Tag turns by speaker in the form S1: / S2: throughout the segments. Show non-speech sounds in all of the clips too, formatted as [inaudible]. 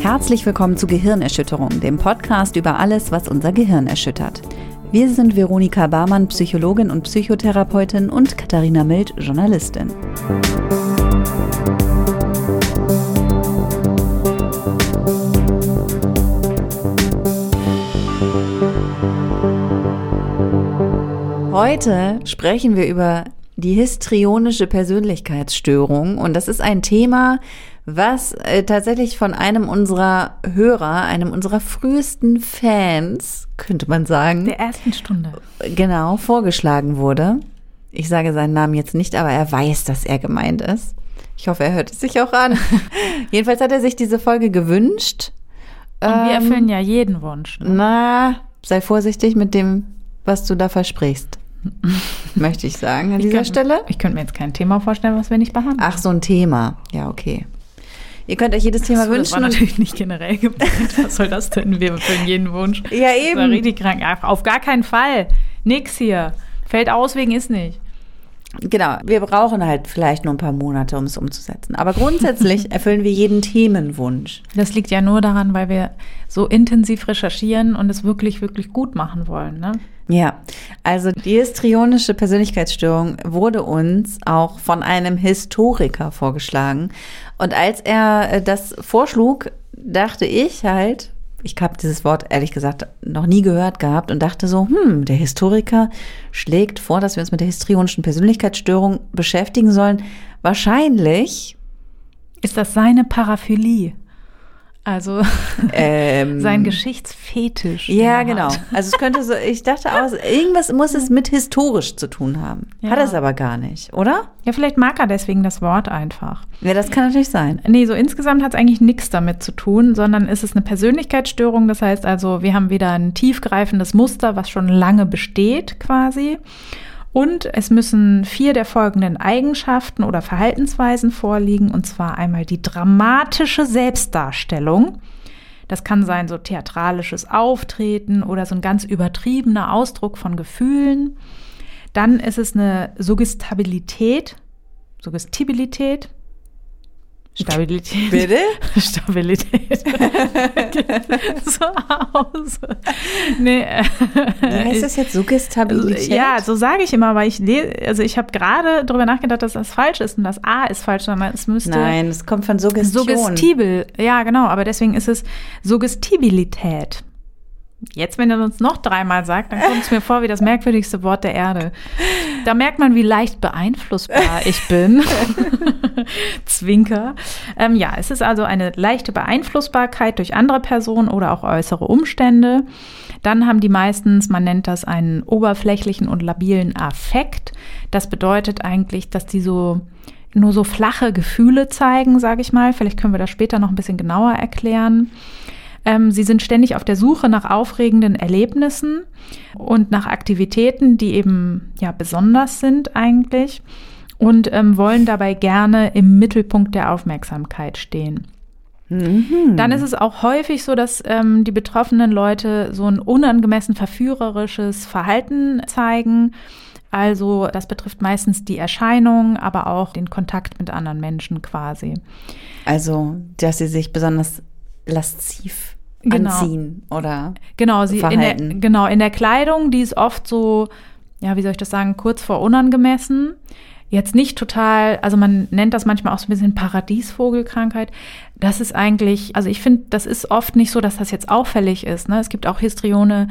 S1: Herzlich willkommen zu Gehirnerschütterung, dem Podcast über alles, was unser Gehirn erschüttert. Wir sind Veronika Barmann, Psychologin und Psychotherapeutin und Katharina Mild, Journalistin. Heute sprechen wir über die histrionische Persönlichkeitsstörung und das ist ein Thema, was äh, tatsächlich von einem unserer Hörer, einem unserer frühesten Fans, könnte man sagen.
S2: Der ersten Stunde.
S1: Genau, vorgeschlagen wurde. Ich sage seinen Namen jetzt nicht, aber er weiß, dass er gemeint ist. Ich hoffe, er hört es sich auch an. [laughs] Jedenfalls hat er sich diese Folge gewünscht.
S2: Und wir ähm, erfüllen ja jeden Wunsch.
S1: Ne? Na, sei vorsichtig mit dem, was du da versprichst. [laughs] Möchte ich sagen an ich dieser
S2: könnt,
S1: Stelle.
S2: Ich könnte mir jetzt kein Thema vorstellen, was wir nicht behandeln.
S1: Ach, so ein Thema. Ja, okay. Ihr könnt euch jedes Thema so, wünschen. Das war
S2: natürlich nicht generell gemeint. Was soll das denn? Wir erfüllen jeden Wunsch.
S1: Ja, eben. Das war
S2: richtig krank. Auf gar keinen Fall. Nix hier. Fällt aus wegen ist nicht.
S1: Genau, wir brauchen halt vielleicht nur ein paar Monate, um es umzusetzen. Aber grundsätzlich [laughs] erfüllen wir jeden Themenwunsch.
S2: Das liegt ja nur daran, weil wir so intensiv recherchieren und es wirklich, wirklich gut machen wollen. Ne?
S1: Ja, also die histrionische Persönlichkeitsstörung wurde uns auch von einem Historiker vorgeschlagen. Und als er äh, das vorschlug, dachte ich halt, ich habe dieses Wort ehrlich gesagt noch nie gehört gehabt und dachte so, hm, der Historiker schlägt vor, dass wir uns mit der histrionischen Persönlichkeitsstörung beschäftigen sollen. Wahrscheinlich
S2: ist das seine Paraphilie. Also ähm, [laughs] sein Geschichtsfetisch.
S1: Ja, genau. Also es könnte so, ich dachte auch, irgendwas muss es mit historisch zu tun haben. Ja. Hat es aber gar nicht, oder?
S2: Ja, vielleicht mag er deswegen das Wort einfach.
S1: Ja, das kann natürlich sein.
S2: Nee, so insgesamt hat es eigentlich nichts damit zu tun, sondern ist es eine Persönlichkeitsstörung. Das heißt also, wir haben wieder ein tiefgreifendes Muster, was schon lange besteht quasi. Und es müssen vier der folgenden Eigenschaften oder Verhaltensweisen vorliegen, und zwar einmal die dramatische Selbstdarstellung. Das kann sein so theatralisches Auftreten oder so ein ganz übertriebener Ausdruck von Gefühlen. Dann ist es eine Suggestabilität, Suggestibilität, Stabilität.
S1: Bitte? [laughs]
S2: Stabilität. [laughs] so aus. Nee. Äh,
S1: Wie heißt das jetzt Suggestabilität?
S2: Ja, so sage ich immer, weil ich also ich habe gerade darüber nachgedacht, dass das falsch ist und das A ist falsch, sondern es müsste.
S1: Nein, es kommt von Suggestion.
S2: Suggestibel, ja, genau, aber deswegen ist es Suggestibilität. Jetzt, wenn er uns noch dreimal sagt, dann kommt es mir vor wie das merkwürdigste Wort der Erde. Da merkt man, wie leicht beeinflussbar ich bin. [laughs] Zwinker. Ähm, ja, es ist also eine leichte Beeinflussbarkeit durch andere Personen oder auch äußere Umstände. Dann haben die meistens, man nennt das einen oberflächlichen und labilen Affekt. Das bedeutet eigentlich, dass die so nur so flache Gefühle zeigen, sage ich mal. Vielleicht können wir das später noch ein bisschen genauer erklären. Ähm, sie sind ständig auf der Suche nach aufregenden Erlebnissen und nach Aktivitäten, die eben ja besonders sind eigentlich und ähm, wollen dabei gerne im Mittelpunkt der Aufmerksamkeit stehen. Mhm. Dann ist es auch häufig so, dass ähm, die betroffenen Leute so ein unangemessen verführerisches Verhalten zeigen. Also das betrifft meistens die Erscheinung, aber auch den Kontakt mit anderen Menschen quasi.
S1: Also, dass sie sich besonders lasziv genau. anziehen oder
S2: genau, sie verhalten. In der, genau, in der Kleidung, die ist oft so, ja, wie soll ich das sagen, kurz vor unangemessen. Jetzt nicht total, also man nennt das manchmal auch so ein bisschen Paradiesvogelkrankheit. Das ist eigentlich, also ich finde, das ist oft nicht so, dass das jetzt auffällig ist. Ne? Es gibt auch Histrione,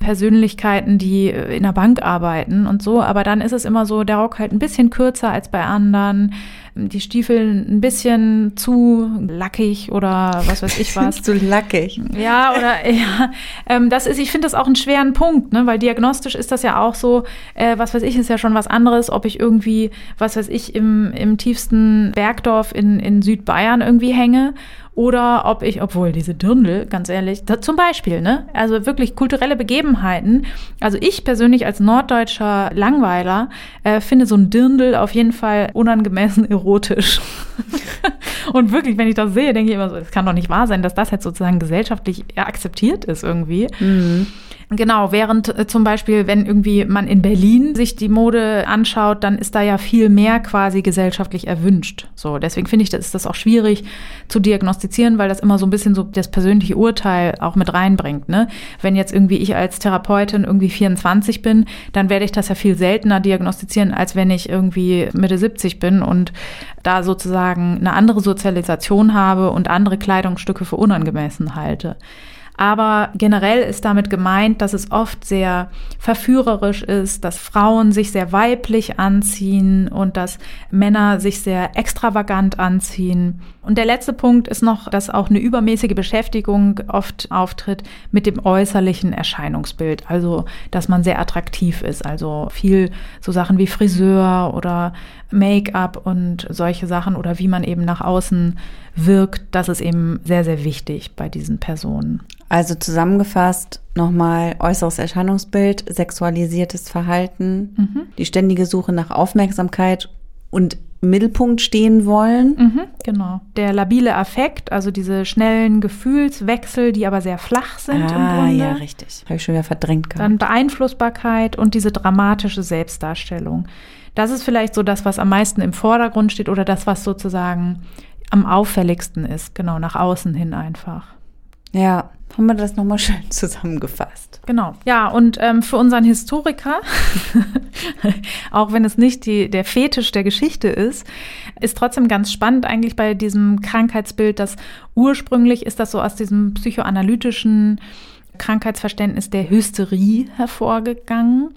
S2: Persönlichkeiten, die äh, in der Bank arbeiten und so, aber dann ist es immer so, der Rock halt ein bisschen kürzer als bei anderen die Stiefel ein bisschen zu lackig oder was weiß ich was. [laughs]
S1: zu lackig.
S2: Ja, oder [laughs] ja, ähm, das ist, ich finde das auch einen schweren Punkt, ne, weil diagnostisch ist das ja auch so, äh, was weiß ich, ist ja schon was anderes, ob ich irgendwie, was weiß ich, im, im tiefsten Bergdorf in, in Südbayern irgendwie hänge oder ob ich, obwohl diese Dirndl, ganz ehrlich, da, zum Beispiel, ne, also wirklich kulturelle Begebenheiten. Also ich persönlich als norddeutscher Langweiler äh, finde so ein Dirndl auf jeden Fall unangemessen erotisch. [laughs] und wirklich, wenn ich das sehe, denke ich immer so, es kann doch nicht wahr sein, dass das jetzt sozusagen gesellschaftlich akzeptiert ist irgendwie. Mhm. Genau, während äh, zum Beispiel, wenn irgendwie man in Berlin sich die Mode anschaut, dann ist da ja viel mehr quasi gesellschaftlich erwünscht. So, deswegen finde ich, das ist das auch schwierig zu diagnostizieren, weil das immer so ein bisschen so das persönliche Urteil auch mit reinbringt. Ne? Wenn jetzt irgendwie ich als Therapeutin irgendwie 24 bin, dann werde ich das ja viel seltener diagnostizieren, als wenn ich irgendwie Mitte 70 bin und da sozusagen eine andere Sozialisation habe und andere Kleidungsstücke für unangemessen halte. Aber generell ist damit gemeint, dass es oft sehr verführerisch ist, dass Frauen sich sehr weiblich anziehen und dass Männer sich sehr extravagant anziehen. Und der letzte Punkt ist noch, dass auch eine übermäßige Beschäftigung oft auftritt mit dem äußerlichen Erscheinungsbild. Also, dass man sehr attraktiv ist. Also viel so Sachen wie Friseur oder Make-up und solche Sachen oder wie man eben nach außen wirkt. Das ist eben sehr, sehr wichtig bei diesen Personen.
S1: Also zusammengefasst nochmal äußeres Erscheinungsbild, sexualisiertes Verhalten, mhm. die ständige Suche nach Aufmerksamkeit und Mittelpunkt stehen wollen.
S2: Mhm, genau. Der labile Affekt, also diese schnellen Gefühlswechsel, die aber sehr flach sind
S1: ah, im Grunde. ja, richtig. Habe ich schon wieder verdrängt gehabt.
S2: Dann Beeinflussbarkeit und diese dramatische Selbstdarstellung. Das ist vielleicht so das, was am meisten im Vordergrund steht oder das, was sozusagen am auffälligsten ist, genau, nach außen hin einfach.
S1: Ja, haben wir das nochmal schön [laughs] zusammengefasst.
S2: Genau. Ja, und ähm, für unseren Historiker, [laughs] auch wenn es nicht die, der Fetisch der Geschichte ist, ist trotzdem ganz spannend eigentlich bei diesem Krankheitsbild, dass ursprünglich ist das so aus diesem psychoanalytischen Krankheitsverständnis der Hysterie hervorgegangen.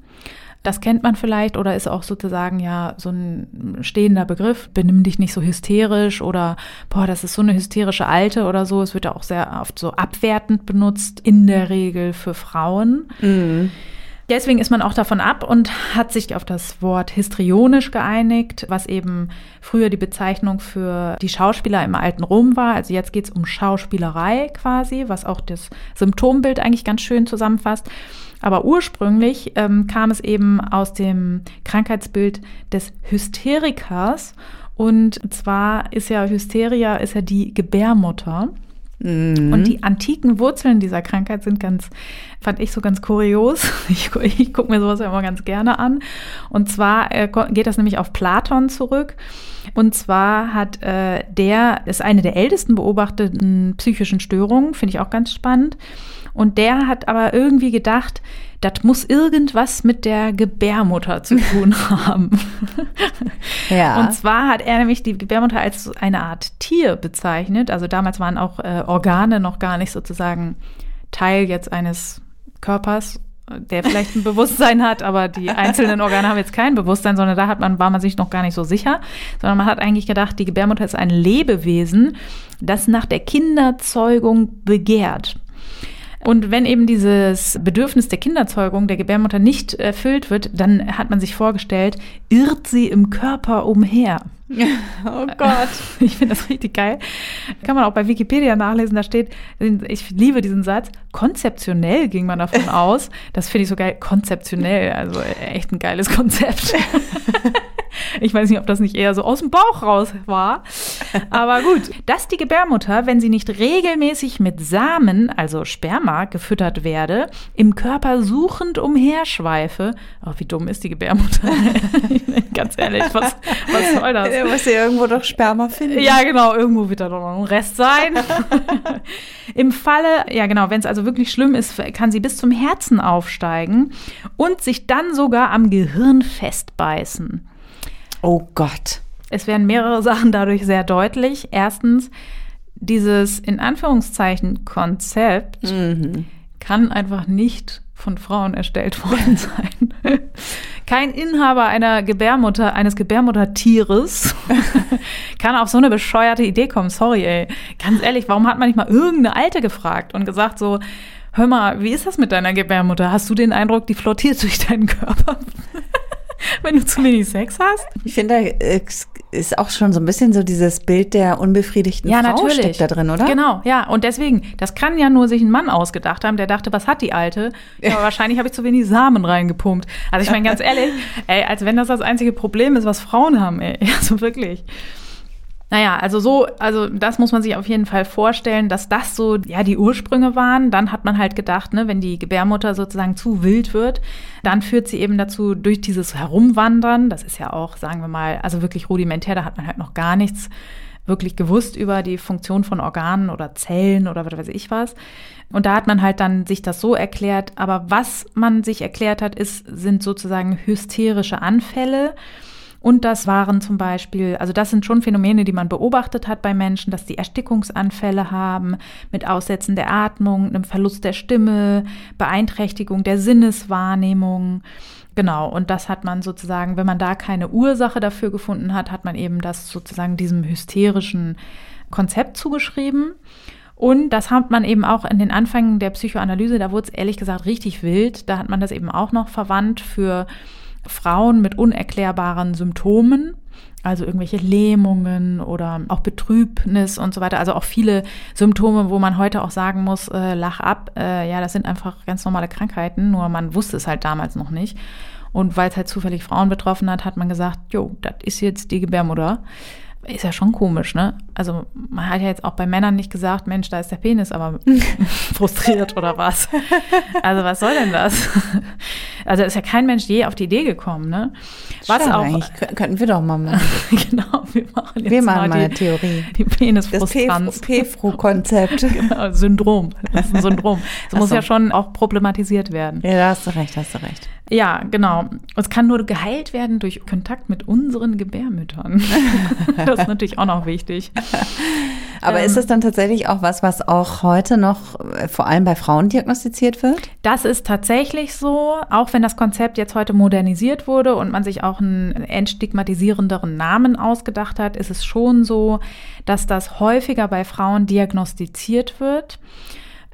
S2: Das kennt man vielleicht oder ist auch sozusagen ja so ein stehender Begriff. Benimm dich nicht so hysterisch oder boah, das ist so eine hysterische Alte oder so. Es wird ja auch sehr oft so abwertend benutzt, in der Regel für Frauen. Mhm. Deswegen ist man auch davon ab und hat sich auf das Wort histrionisch geeinigt, was eben früher die Bezeichnung für die Schauspieler im alten Rom war. Also jetzt geht es um Schauspielerei quasi, was auch das Symptombild eigentlich ganz schön zusammenfasst. Aber ursprünglich ähm, kam es eben aus dem Krankheitsbild des Hysterikers. Und zwar ist ja Hysteria ist ja die Gebärmutter. Mhm. Und die antiken Wurzeln dieser Krankheit sind ganz, fand ich so ganz kurios. [laughs] Ich, ich gucke mir sowas ja immer ganz gerne an. Und zwar äh, geht das nämlich auf Platon zurück. Und zwar hat äh, der, ist eine der ältesten beobachteten psychischen Störungen, finde ich auch ganz spannend. Und der hat aber irgendwie gedacht, das muss irgendwas mit der Gebärmutter zu tun [laughs] haben. ja. Und zwar hat er nämlich die Gebärmutter als eine Art Tier bezeichnet. Also damals waren auch äh, Organe noch gar nicht sozusagen Teil jetzt eines Körpers, der vielleicht ein [laughs] Bewusstsein hat, aber die einzelnen Organe haben jetzt kein Bewusstsein, sondern da hat man, war man sich noch gar nicht so sicher, sondern man hat eigentlich gedacht, die Gebärmutter ist ein Lebewesen, das nach der Kinderzeugung begehrt. Und wenn eben dieses Bedürfnis der Kinderzeugung der Gebärmutter nicht erfüllt wird, dann hat man sich vorgestellt, irrt sie im Körper umher. [laughs]
S1: Oh Gott. [laughs]
S2: Ich finde das richtig geil. Kann man auch bei Wikipedia nachlesen, da steht, ich liebe diesen Satz, konzeptionell ging man davon [laughs] aus. Das finde ich so geil, konzeptionell, also echt ein geiles Konzept. Ich weiß nicht, ob das nicht eher so aus dem Bauch raus war. Aber gut, dass die Gebärmutter, wenn sie nicht regelmäßig mit Samen, also Sperma, gefüttert werde, im Körper suchend umherschweife. Oh, wie dumm ist die Gebärmutter? [laughs] Ganz ehrlich, was, was soll das?
S1: Ja, muss ja irgendwo doch Sperma finden.
S2: Ja, genau, irgendwo wird da doch noch ein Rest sein. [laughs] Im Falle, ja genau, wenn es also wirklich schlimm ist, kann sie bis zum Herzen aufsteigen und sich dann sogar am Gehirn festbeißen.
S1: Oh Gott.
S2: Es werden mehrere [laughs] Sachen dadurch sehr deutlich. Erstens, dieses in Anführungszeichen Konzept mhm. kann einfach nicht von Frauen erstellt worden [laughs] sein. Kein Inhaber einer Gebärmutter, eines Gebärmuttertieres [laughs] kann auf so eine bescheuerte Idee kommen. Sorry, ey. Ganz ehrlich, warum hat man nicht mal irgendeine Alte gefragt und gesagt so, hör mal, wie ist das mit deiner Gebärmutter? Hast du den Eindruck, die flottiert durch deinen Körper? [laughs] wenn du zu wenig Sex hast.
S1: Ich finde, da ist auch schon so ein bisschen so dieses Bild der unbefriedigten ja, Frau natürlich. steckt da drin, oder?
S2: Genau, ja. Und deswegen, das kann ja nur sich ein Mann ausgedacht haben, der dachte, was hat die Alte? Ja, aber [laughs] wahrscheinlich habe ich zu wenig Samen reingepumpt. Also ich meine ganz ehrlich, ey, als wenn das das einzige Problem ist, was Frauen haben, ey. [laughs] Also wirklich. Naja, also so, also das muss man sich auf jeden Fall vorstellen, dass das so, ja, die Ursprünge waren. Dann hat man halt gedacht, ne, wenn die Gebärmutter sozusagen zu wild wird, dann führt sie eben dazu, durch dieses Herumwandern, das ist ja auch, sagen wir mal, also wirklich rudimentär, da hat man halt noch gar nichts wirklich gewusst über die Funktion von Organen oder Zellen oder was weiß ich was. Und da hat man halt dann sich das so erklärt. Aber was man sich erklärt hat, ist, sind sozusagen hysterische Anfälle. Und das waren zum Beispiel, also das sind schon Phänomene, die man beobachtet hat bei Menschen, dass die Erstickungsanfälle haben mit Aussetzen der Atmung, einem Verlust der Stimme, Beeinträchtigung der Sinneswahrnehmung. Genau, und das hat man sozusagen, wenn man da keine Ursache dafür gefunden hat, hat man eben das sozusagen diesem hysterischen Konzept zugeschrieben. Und das hat man eben auch in den Anfängen der Psychoanalyse, da wurde es ehrlich gesagt richtig wild. Da hat man das eben auch noch verwandt für Frauen mit unerklärbaren Symptomen, also irgendwelche Lähmungen oder auch Betrübnis und so weiter. Also auch viele Symptome, wo man heute auch sagen muss, äh, lach ab, äh, ja, das sind einfach ganz normale Krankheiten, nur man wusste es halt damals noch nicht. Und weil es halt zufällig Frauen betroffen hat, hat man gesagt, jo, das ist jetzt die Gebärmutter ist ja schon komisch, ne? Also man hat ja jetzt auch bei Männern nicht gesagt, Mensch, da ist der Penis aber [laughs] frustriert oder was. Also was soll denn das? Also ist ja kein Mensch je auf die Idee gekommen, ne?
S1: Was auch könnten wir doch mal machen. [laughs] genau, wir machen jetzt wir machen mal, die, eine Theorie. [laughs]
S2: Die Penisfrustranz.
S1: Das PFRU-Konzept.
S2: genau, Syndrom. Das ist ein Syndrom. Das muss ja schon auch problematisiert werden.
S1: Ja, da hast du recht, hast du recht.
S2: Ja, genau. Es kann nur geheilt werden durch Kontakt mit unseren Gebärmüttern. Das ist natürlich auch noch wichtig. [laughs]
S1: Aber ähm, ist es dann tatsächlich auch was, was auch heute noch äh, vor allem bei Frauen diagnostiziert wird?
S2: Das ist tatsächlich so, auch wenn das Konzept jetzt heute modernisiert wurde und man sich auch einen entstigmatisierenderen Namen ausgedacht hat, ist es schon so, dass das häufiger bei Frauen diagnostiziert wird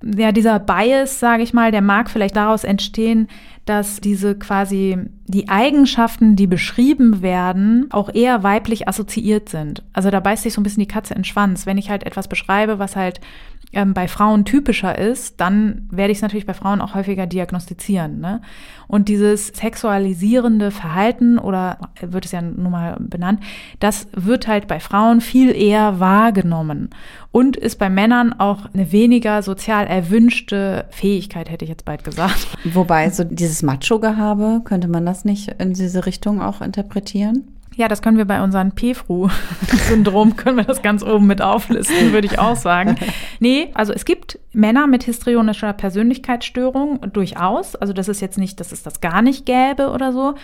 S2: ja, dieser Bias, sage ich mal, der mag vielleicht daraus entstehen, dass diese quasi die Eigenschaften, die beschrieben werden, auch eher weiblich assoziiert sind. Also da beißt sich so ein bisschen die Katze in den Schwanz. Wenn ich halt etwas beschreibe, was halt ähm, bei Frauen typischer ist, dann werde ich es natürlich bei Frauen auch häufiger diagnostizieren. Ne? Und dieses sexualisierende Verhalten oder wird es ja nun mal benannt, das wird halt bei Frauen viel eher wahrgenommen und ist bei Männern auch eine weniger sozial erwünschte Fähigkeit, hätte ich jetzt bald gesagt.
S1: Wobei so dieses Macho-Gehabe, könnte man das nicht in diese Richtung auch interpretieren?
S2: Ja, das können wir bei unserem PFRU-Syndrom, können wir das ganz oben mit auflisten, würde ich auch sagen. Nee, also es gibt Männer mit histrionischer Persönlichkeitsstörung durchaus. Also das ist jetzt nicht, dass es das gar nicht gäbe oder so.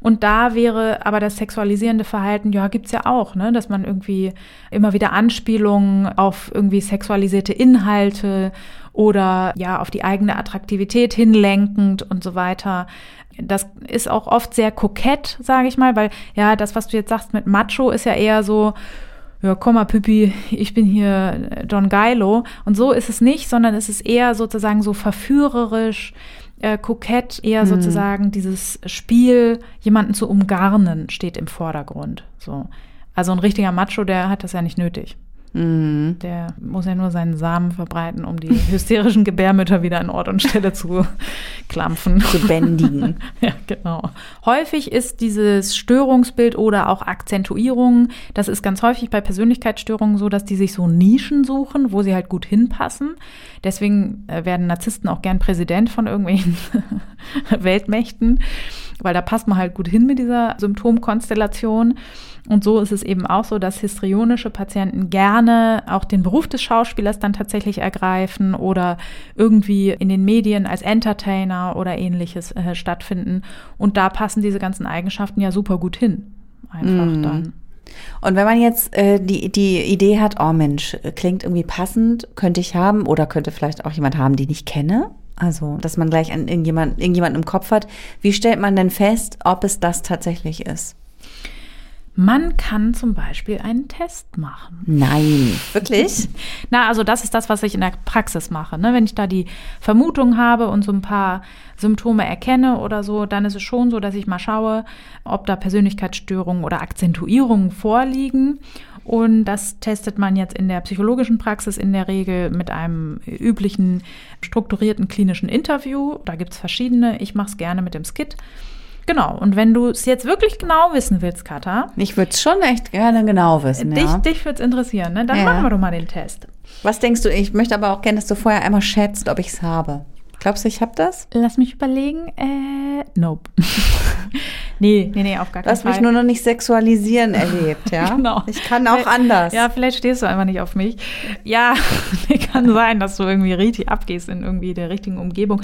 S2: Und da wäre aber das sexualisierende Verhalten, ja, gibt's ja auch, ne? dass man irgendwie immer wieder Anspielungen auf irgendwie sexualisierte Inhalte oder ja, auf die eigene Attraktivität hinlenkend und so weiter. Das ist auch oft sehr kokett, sage ich mal, weil ja, das, was du jetzt sagst mit Macho, ist ja eher so, ja, komm mal, Püppi, ich bin hier Don Geilo. Und so ist es nicht, sondern es ist eher sozusagen so verführerisch, äh, kokett, eher mhm. sozusagen dieses Spiel, jemanden zu umgarnen, steht im Vordergrund. So. Also ein richtiger Macho, der hat das ja nicht nötig. Mhm. Der muss ja nur seinen Samen verbreiten, um die hysterischen Gebärmütter wieder an Ort und Stelle zu klampfen.
S1: Zu bändigen. [laughs]
S2: ja, genau. Häufig ist dieses Störungsbild oder auch Akzentuierung, das ist ganz häufig bei Persönlichkeitsstörungen so, dass die sich so Nischen suchen, wo sie halt gut hinpassen. Deswegen äh, werden Narzissten auch gern Präsident von irgendwelchen [laughs] Weltmächten, weil da passt man halt gut hin mit dieser Symptomkonstellation. Und so ist es eben auch so, dass histrionische Patienten gerne auch den Beruf des Schauspielers dann tatsächlich ergreifen oder irgendwie in den Medien als Entertainer oder ähnliches äh, stattfinden. Und da passen diese ganzen Eigenschaften ja super gut hin. Einfach mm. dann.
S1: Und wenn man jetzt äh, die, die Idee hat, oh Mensch, klingt irgendwie passend, könnte ich haben oder könnte vielleicht auch jemand haben, den ich kenne, also, dass man gleich an irgendjemand, irgendjemanden im Kopf hat. Wie stellt man denn fest, ob es das tatsächlich ist?
S2: Man kann zum Beispiel einen Test machen.
S1: Nein, wirklich? [laughs]
S2: Na, also das ist das, was ich in der Praxis mache. Ne? Wenn ich da die Vermutung habe und so ein paar Symptome erkenne oder so, dann ist es schon so, dass ich mal schaue, ob da Persönlichkeitsstörungen oder Akzentuierungen vorliegen. Und das testet man jetzt in der psychologischen Praxis in der Regel mit einem üblichen strukturierten klinischen Interview. Da gibt es verschiedene. Ich mache es gerne mit dem Skit. Genau. Und wenn du es jetzt wirklich genau wissen willst, Katha,
S1: Ich würde es schon echt gerne genau wissen,
S2: dich,
S1: ja.
S2: dich würde es interessieren, ne? Dann
S1: Ja.
S2: machen wir doch mal den Test.
S1: Was denkst du? Ich möchte aber auch gerne, dass du vorher einmal schätzt, ob ich es habe. Glaubst du, ich habe das?
S2: Lass mich überlegen. Äh, nope. [laughs] nee, nee, nee, auf gar keinen
S1: hast mich
S2: Fall.
S1: nur noch nicht sexualisieren erlebt, ja? [laughs]
S2: Genau.
S1: Ich kann auch anders.
S2: Ja, vielleicht stehst du einfach nicht auf mich. Ja, [laughs] kann sein, dass du irgendwie richtig abgehst in irgendwie der richtigen Umgebung.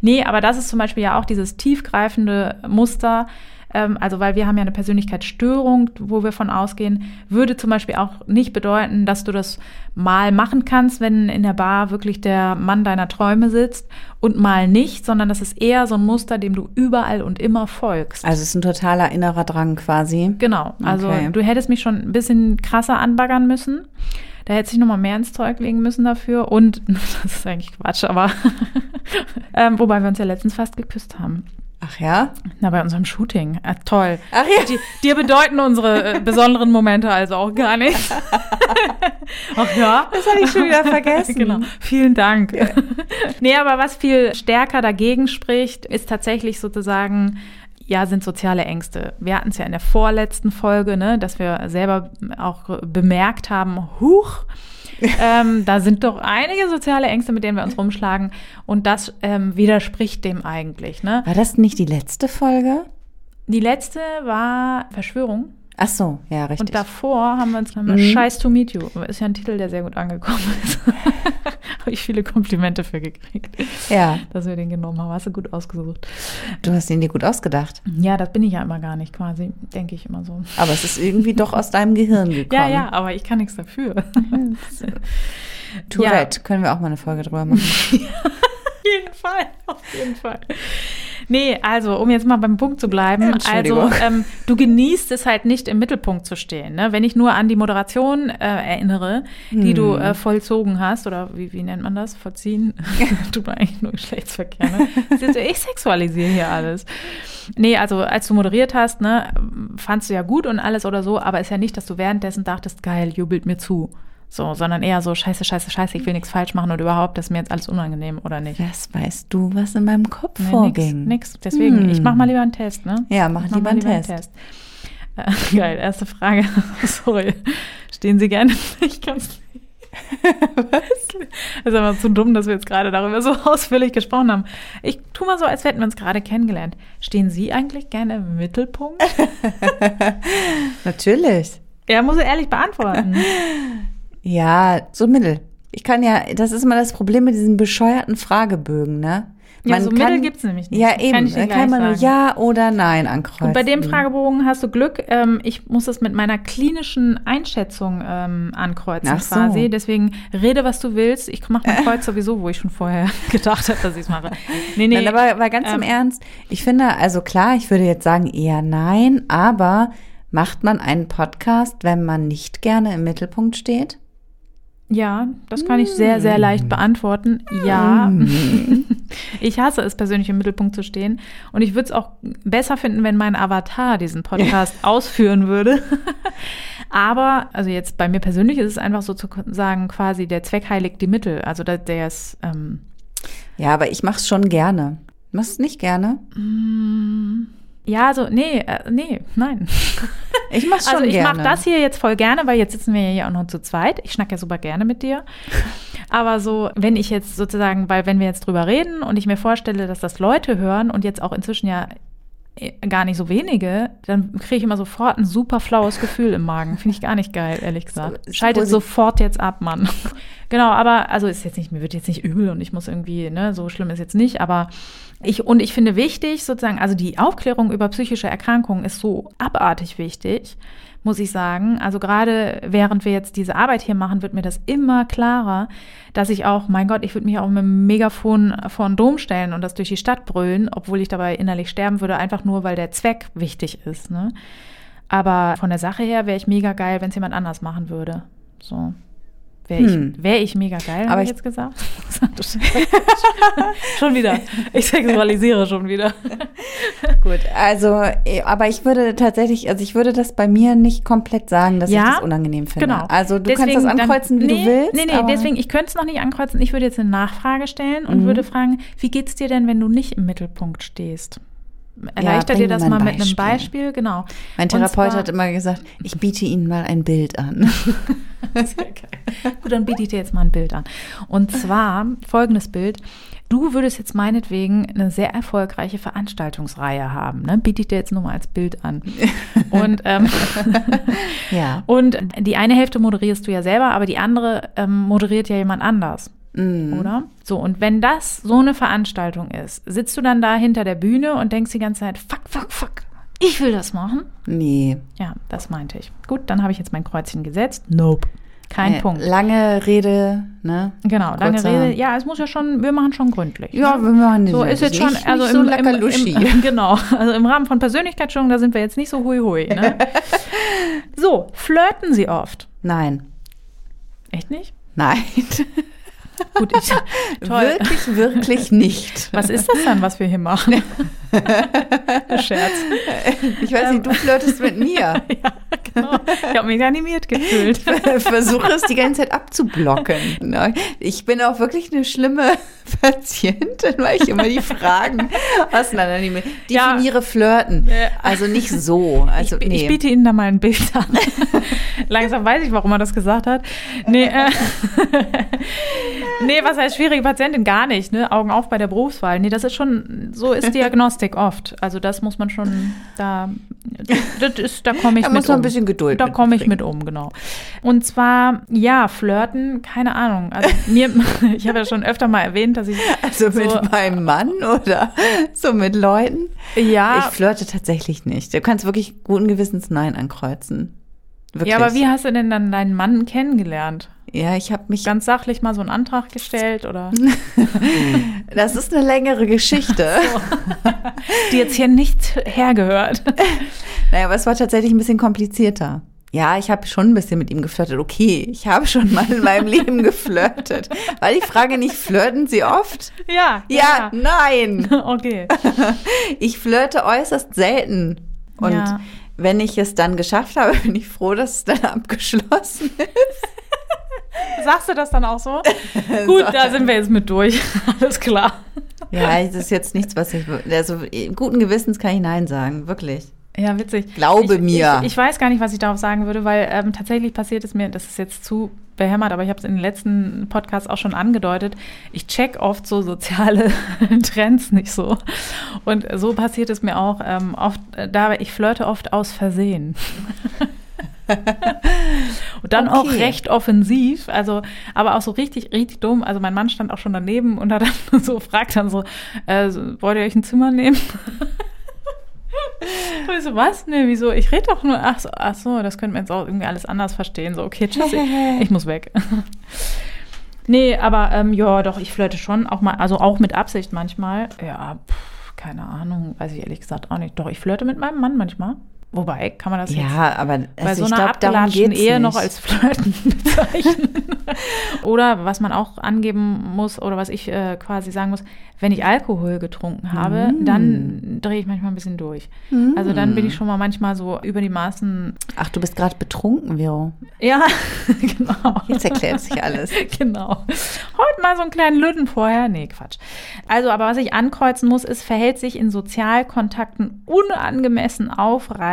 S2: Nee, aber das ist zum Beispiel ja auch dieses tiefgreifende Muster. Ähm, also, weil wir haben ja eine Persönlichkeitsstörung, wo wir von ausgehen, würde zum Beispiel auch nicht bedeuten, dass du das mal machen kannst, wenn in der Bar wirklich der Mann deiner Träume sitzt und mal nicht, sondern das ist eher so ein Muster, dem du überall und immer folgst.
S1: Also es ist ein totaler innerer Drang quasi.
S2: Genau. Also
S1: Okay.
S2: du hättest mich schon ein bisschen krasser anbaggern müssen. Da hätte ich noch mal mehr ins Zeug legen müssen dafür. Und [laughs] das ist eigentlich Quatsch, aber [laughs] ähm, wobei wir uns ja letztens fast geküsst haben.
S1: Ach ja?
S2: Na, bei unserem Shooting. Ah, toll.
S1: Ach ja.
S2: Die, dir bedeuten unsere äh, besonderen Momente also auch gar nichts. [laughs] Ach ja.
S1: Das hatte ich schon wieder vergessen. [laughs]
S2: Genau. Vielen Dank. nee, aber was viel stärker dagegen spricht, ist tatsächlich sozusagen, ja, sind soziale Ängste. Wir hatten es ja in der vorletzten Folge, ne, dass wir selber auch bemerkt haben, huch, ähm, da sind doch einige soziale Ängste, mit denen wir uns rumschlagen. Und das ähm, widerspricht dem eigentlich. Ne?
S1: War das nicht die letzte Folge?
S2: Die letzte war Verschwörung.
S1: Ach so, ja, richtig.
S2: Und davor haben wir uns
S1: Mhm.
S2: Scheiß to meet you. Ist ja ein Titel, der sehr gut angekommen ist. [laughs] Habe ich viele Komplimente für gekriegt,
S1: ja,
S2: dass wir den genommen haben. Hast du gut ausgesucht.
S1: du hast ihn dir gut ausgedaut.
S2: Ja, das bin ich ja immer gar nicht quasi, denke ich immer so.
S1: Aber es ist irgendwie doch aus deinem Gehirn gekommen. [laughs]
S2: Ja, ja, aber ich kann nichts dafür. [laughs]
S1: Tourette, können wir auch mal eine Folge drüber machen.
S2: Auf jeden Fall, auf jeden Fall. Nee, also, um jetzt mal beim Punkt zu bleiben. Also, ähm, du genießt es halt nicht im Mittelpunkt zu stehen. Ne? Wenn ich nur an die Moderation äh, erinnere, die du
S1: Hm.
S2: äh, vollzogen hast, oder wie, wie nennt man das? Vollziehen? [laughs] Tut mir eigentlich nur Geschlechtsverkehr. Ne? Du, Ich sexualisiere hier alles. Nee, also als du moderiert hast, ne, fandst du ja gut und alles oder so, aber ist ja nicht, dass du währenddessen dachtest, geil, jubelt mir zu. So, sondern eher so, scheiße, scheiße, scheiße, ich will nichts falsch machen und überhaupt, das ist mir jetzt alles unangenehm oder nicht.
S1: Was weißt du, was in meinem Kopf
S2: Nee,
S1: vorging?
S2: nix, nix. Deswegen,
S1: Hm.
S2: ich mach mal lieber einen Test, ne?
S1: Ja, mach
S2: Ich
S1: lieber
S2: mal
S1: einen Test.
S2: Äh, [laughs] geil, erste Frage. [laughs] Sorry. Stehen Sie gerne? [laughs] Ich kann's nicht. Was? Das ist aber zu dumm, dass wir jetzt gerade darüber so ausführlich gesprochen haben. Ich tu mal so, als hätten wir uns gerade kennengelernt. Stehen Sie eigentlich gerne im Mittelpunkt?
S1: Natürlich.
S2: Er muss ehrlich beantworten.
S1: Ja, so mittel. Ich kann ja, das ist immer das Problem mit diesen bescheuerten Fragebögen, ne?
S2: Ja, so Mittel gibt's nämlich nicht.
S1: Ja,
S2: Kann
S1: eben.
S2: ich dir
S1: Da kann man nur
S2: sagen.
S1: Ja oder Nein ankreuzen.
S2: Und bei dem Fragebogen hast du Glück. Ähm, ich muss das mit meiner klinischen Einschätzung ähm, ankreuzen
S1: Ach so.
S2: quasi. Deswegen rede, was du willst. Ich mache mein Kreuz sowieso, wo ich schon vorher [laughs] gedacht habe, dass ich es mache. Nee, nee.
S1: Nein, aber, aber ganz im
S2: ähm,
S1: Ernst, ich finde, also klar, ich würde jetzt sagen eher nein, aber macht man einen Podcast, wenn man nicht gerne im Mittelpunkt steht?
S2: Ja, das kann ich sehr, sehr leicht beantworten. Ja.
S1: Hm. [laughs]
S2: Ich hasse es, persönlich im Mittelpunkt zu stehen. Und ich würde es auch besser finden, wenn mein Avatar diesen Podcast [laughs] ausführen würde. [laughs] Aber, also jetzt bei mir persönlich ist es einfach sozusagen quasi der Zweck heiligt die Mittel. Also der, der ist, ähm,
S1: Ja, aber ich mach's schon gerne. Machst du nicht gerne?
S2: Ja, so, nee, äh, nee, nein. [laughs]
S1: Ich mach's schon
S2: Also ich
S1: gerne.
S2: mache das hier jetzt voll gerne, weil jetzt sitzen wir ja hier auch noch zu zweit. Ich schnack ja super gerne mit dir. Aber so, wenn ich jetzt sozusagen, weil wenn wir jetzt drüber reden und ich mir vorstelle, dass das Leute hören und jetzt auch inzwischen ja äh, gar nicht so wenige, dann kriege ich immer sofort ein super flaues Gefühl im Magen. Finde ich gar nicht geil, ehrlich gesagt. Schaltet
S1: so-
S2: sofort jetzt ab, Mann. [laughs] genau, aber also ist jetzt nicht, mir wird jetzt nicht übel und ich muss irgendwie, ne, so schlimm ist jetzt nicht, aber ich, und ich finde wichtig, sozusagen, also die Aufklärung über psychische Erkrankungen ist so abartig wichtig, muss ich sagen. Also gerade während wir jetzt diese Arbeit hier machen, wird mir das immer klarer, dass ich auch, mein Gott, ich würde mich auch mit einem Megafon vor den Dom stellen und das durch die Stadt brüllen, obwohl ich dabei innerlich sterben würde, einfach nur, weil der Zweck wichtig ist. Ne? Aber von der Sache her wäre ich mega geil, wenn es jemand anders machen würde. So. Wäre
S1: Hm.
S2: ich, wär ich mega geil, habe ich jetzt gesagt? [laughs] [laughs] schon wieder. Ich sexualisiere schon wieder. [laughs]
S1: Gut, also, eh, aber ich würde tatsächlich, also ich würde das bei mir nicht komplett sagen, dass
S2: Ja,
S1: ich das unangenehm finde.
S2: Genau.
S1: Also du kannst
S2: Deswegen
S1: das ankreuzen,
S2: dann,
S1: wie
S2: nee,
S1: du willst.
S2: Nee, nee, deswegen, ich könnte es noch nicht ankreuzen. Ich würde jetzt eine Nachfrage stellen und
S1: Mhm.
S2: würde fragen, wie geht's dir denn, wenn du nicht im Mittelpunkt stehst? Erleichtert
S1: bring
S2: dir das
S1: mal
S2: mal mit einem
S1: Beispiel.
S2: Genau.
S1: Mein Therapeut
S2: zwar-
S1: hat immer gesagt, ich biete Ihnen mal ein Bild an. [laughs] [laughs]
S2: Gut, dann biete ich dir jetzt mal ein Bild an. Und zwar folgendes Bild. Du würdest jetzt meinetwegen eine sehr erfolgreiche Veranstaltungsreihe haben. Ne? Biete ich dir jetzt nur mal als Bild an. [laughs] Und, ähm,
S1: Ja.
S2: und die eine Hälfte moderierst du ja selber, aber die andere ähm, moderiert ja jemand anders.
S1: Mhm.
S2: Oder? So, und wenn das so eine Veranstaltung ist, sitzt du dann da hinter der Bühne und denkst die ganze Zeit, fuck, fuck, fuck, ich will das machen?
S1: Nee.
S2: Ja, das meinte ich. Gut, dann habe ich jetzt mein Kreuzchen gesetzt. Nope. Kein
S1: Äh,
S2: Punkt.
S1: Lange Rede, ne?
S2: Genau, lange
S1: Kurzer-
S2: Rede. Ja, es muss ja schon, wir machen schon gründlich.
S1: Ja,
S2: ne?
S1: wir machen
S2: so
S1: nicht-
S2: ist jetzt schon, also
S1: so
S2: im, im, im, [laughs] genau, also im Rahmen von Persönlichkeitsstörung, da sind wir jetzt nicht so hui hui. Ne? [laughs] so, flirten Sie oft?
S1: Nein.
S2: Echt nicht?
S1: Nein. [laughs]
S2: Gut, ich. [laughs]
S1: Wirklich, wirklich nicht. [laughs]
S2: Was ist das dann, was wir hier machen? [laughs] Scherz.
S1: Ich weiß nicht, du flirtest mit mir.
S2: Ja, genau. Ich habe mich animiert gefühlt.
S1: Versuche es die ganze Zeit abzublocken. Ich bin auch wirklich eine schlimme Patientin, weil ich immer die Fragen auseinandernehme.
S2: Ja.
S1: Definiere Flirten.
S2: Ja.
S1: Also nicht so. Also,
S2: ich,
S1: nee.
S2: ich biete Ihnen da mal ein Bild an. Langsam weiß ich, warum er das gesagt hat. Nee, äh, nee, was heißt schwierige Patientin? Gar nicht, ne? Augen auf bei der Berufswahl. Nee, das ist schon, so ist Diagnostik oft. Also das muss man schon, da, das ist, da komme ich
S1: Da
S2: mit
S1: muss man
S2: um.
S1: ein bisschen Geduld
S2: Da komme ich mit um, genau. Und zwar, ja, flirten, keine Ahnung. Also mir, [laughs] ich habe ja schon öfter mal erwähnt, dass ich
S1: Also mit
S2: so,
S1: meinem Mann oder so mit Leuten?
S2: ja,
S1: Ich flirte tatsächlich nicht. Du kannst wirklich guten Gewissens Nein ankreuzen. Wirklich.
S2: ja, aber wie hast du denn dann deinen Mann kennengelernt?
S1: Ja, ich habe mich.
S2: Ganz sachlich mal so einen Antrag gestellt oder [laughs]
S1: Das ist eine längere Geschichte.
S2: die jetzt hier nicht hergehört. [laughs]
S1: Naja, aber es war tatsächlich ein bisschen komplizierter. Ja, ich habe schon ein bisschen mit ihm geflirtet. Okay, ich habe schon mal in meinem Leben [laughs] geflirtet. War die Frage nicht, flirten Sie oft?
S2: Ja,
S1: Ja, nein.
S2: Okay.
S1: Ich flirte äußerst selten. Und
S2: Ja.
S1: wenn ich es dann geschafft habe, bin ich froh, dass es dann abgeschlossen ist. [laughs]
S2: Sagst du das dann auch so? [laughs] Gut, da sind wir jetzt mit durch. [laughs] Alles klar.
S1: Ja, es ist jetzt nichts, was ich. Also, guten Gewissens kann ich Nein sagen, wirklich.
S2: Ja, witzig.
S1: Glaube
S2: ich,
S1: mir.
S2: Ich, ich weiß gar nicht, was ich darauf sagen würde, weil ähm, tatsächlich passiert es mir, das ist jetzt zu behämmert, aber ich habe es in den letzten Podcasts auch schon angedeutet. Ich check oft so soziale Trends nicht so. Und so passiert es mir auch ähm, oft, äh, da ich flirte oft aus Versehen. [laughs] Und dann auch
S1: Okay.
S2: recht offensiv, also aber auch so richtig, richtig dumm. Also mein Mann stand auch schon daneben und hat [laughs] dann so fragt dann so, äh, wollt ihr euch ein Zimmer nehmen? [laughs] Und ich so, was? Nee, wieso? Ich rede doch nur. Ach so, ach so, das könnte man jetzt auch irgendwie alles anders verstehen. So, okay, tschüss, ich, ich muss weg. nee, aber ähm, ja, doch, ich flirte schon auch mal, also auch mit Absicht manchmal. Ja, pff, keine Ahnung, weiß ich ehrlich gesagt auch nicht. Doch, ich flirte mit meinem Mann manchmal. Wobei, kann man das jetzt
S1: Ja, aber
S2: bei
S1: also
S2: so einer
S1: geht's
S2: Ehe
S1: nicht.
S2: noch als Flirten [laughs] bezeichnen. oder was man auch angeben muss oder was ich äh, quasi sagen muss, wenn ich Alkohol getrunken habe,
S1: Mm.
S2: dann drehe ich manchmal ein bisschen durch. Also dann bin ich schon mal manchmal so über die Maßen.
S1: Ach, du bist gerade betrunken, Vero.
S2: Ja, [laughs] genau.
S1: Jetzt erklärt sich alles. [laughs]
S2: Genau. Heute mal so einen kleinen Lütten vorher. Nee, Quatsch. Also, aber was ich ankreuzen muss, ist, verhält sich in Sozialkontakten unangemessen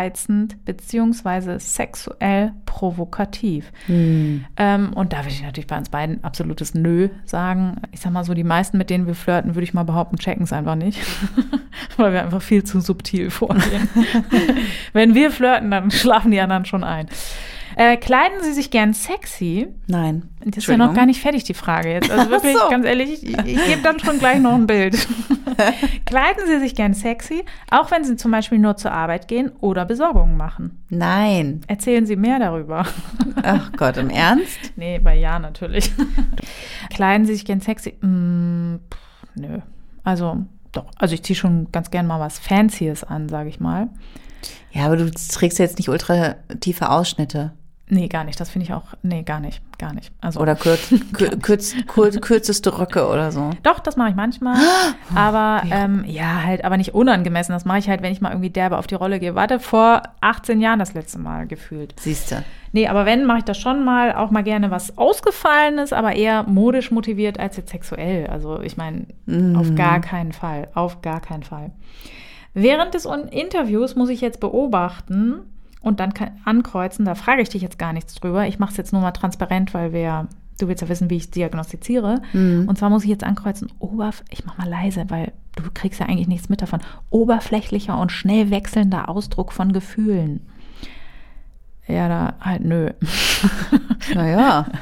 S2: aufreizend beziehungsweise sexuell provokativ.
S1: Hm.
S2: Ähm, und da würde ich natürlich bei uns beiden absolutes Nö sagen. Ich sag mal so, die meisten, mit denen wir flirten, würde ich mal behaupten, checken es einfach nicht. [laughs] Weil wir einfach viel zu subtil vorgehen. [laughs] Wenn wir flirten, dann schlafen die anderen schon ein. Äh, kleiden Sie sich gern sexy?
S1: Nein.
S2: Das ist ja noch gar nicht fertig, die Frage jetzt. Also [laughs] wirklich,
S1: so.
S2: ganz ehrlich, ich, ich gebe dann schon gleich noch ein Bild. [laughs] Kleiden Sie sich gern sexy, auch wenn Sie zum Beispiel nur zur Arbeit gehen oder Besorgungen machen?
S1: Nein.
S2: Erzählen Sie mehr darüber.
S1: Ach Gott, im Ernst?
S2: Nee, bei Ja natürlich. Kleiden Sie sich gern sexy? Mm, pff, nö. Also, doch. Also ich ziehe schon ganz gern mal was Fancyes an, sage ich mal.
S1: Ja, aber du trägst jetzt nicht ultra tiefe Ausschnitte.
S2: Nee, gar nicht. Das finde ich auch. Nee, gar nicht. Gar nicht. Also,
S1: Oder kürz, [laughs] kür, kürz, kur, kürzeste Röcke oder so.
S2: Doch, das mache ich manchmal. [gasps] Aber ähm, ja, halt, aber nicht unangemessen. Das mache ich halt, wenn ich mal irgendwie derbe auf die Rolle gehe. Warte, vor 18 Jahren das letzte Mal gefühlt.
S1: Siehste.
S2: Nee, aber wenn, mache ich das schon mal, auch mal gerne was Ausgefallenes, aber eher modisch motiviert als jetzt sexuell. Also ich meine, auf gar keinen Fall. Auf gar keinen Fall. Während des Interviews muss ich jetzt beobachten und dann ankreuzen, da frage ich dich jetzt gar nichts drüber. Ich mache es jetzt nur mal transparent, weil wir, du willst ja wissen, wie ich diagnostiziere. Mhm. Und zwar muss ich jetzt ankreuzen, Oberf ich mache mal leise, weil du kriegst ja eigentlich nichts mit davon. Oberflächlicher und schnell wechselnder Ausdruck von Gefühlen. Ja, da halt nö.
S1: Naja. [laughs]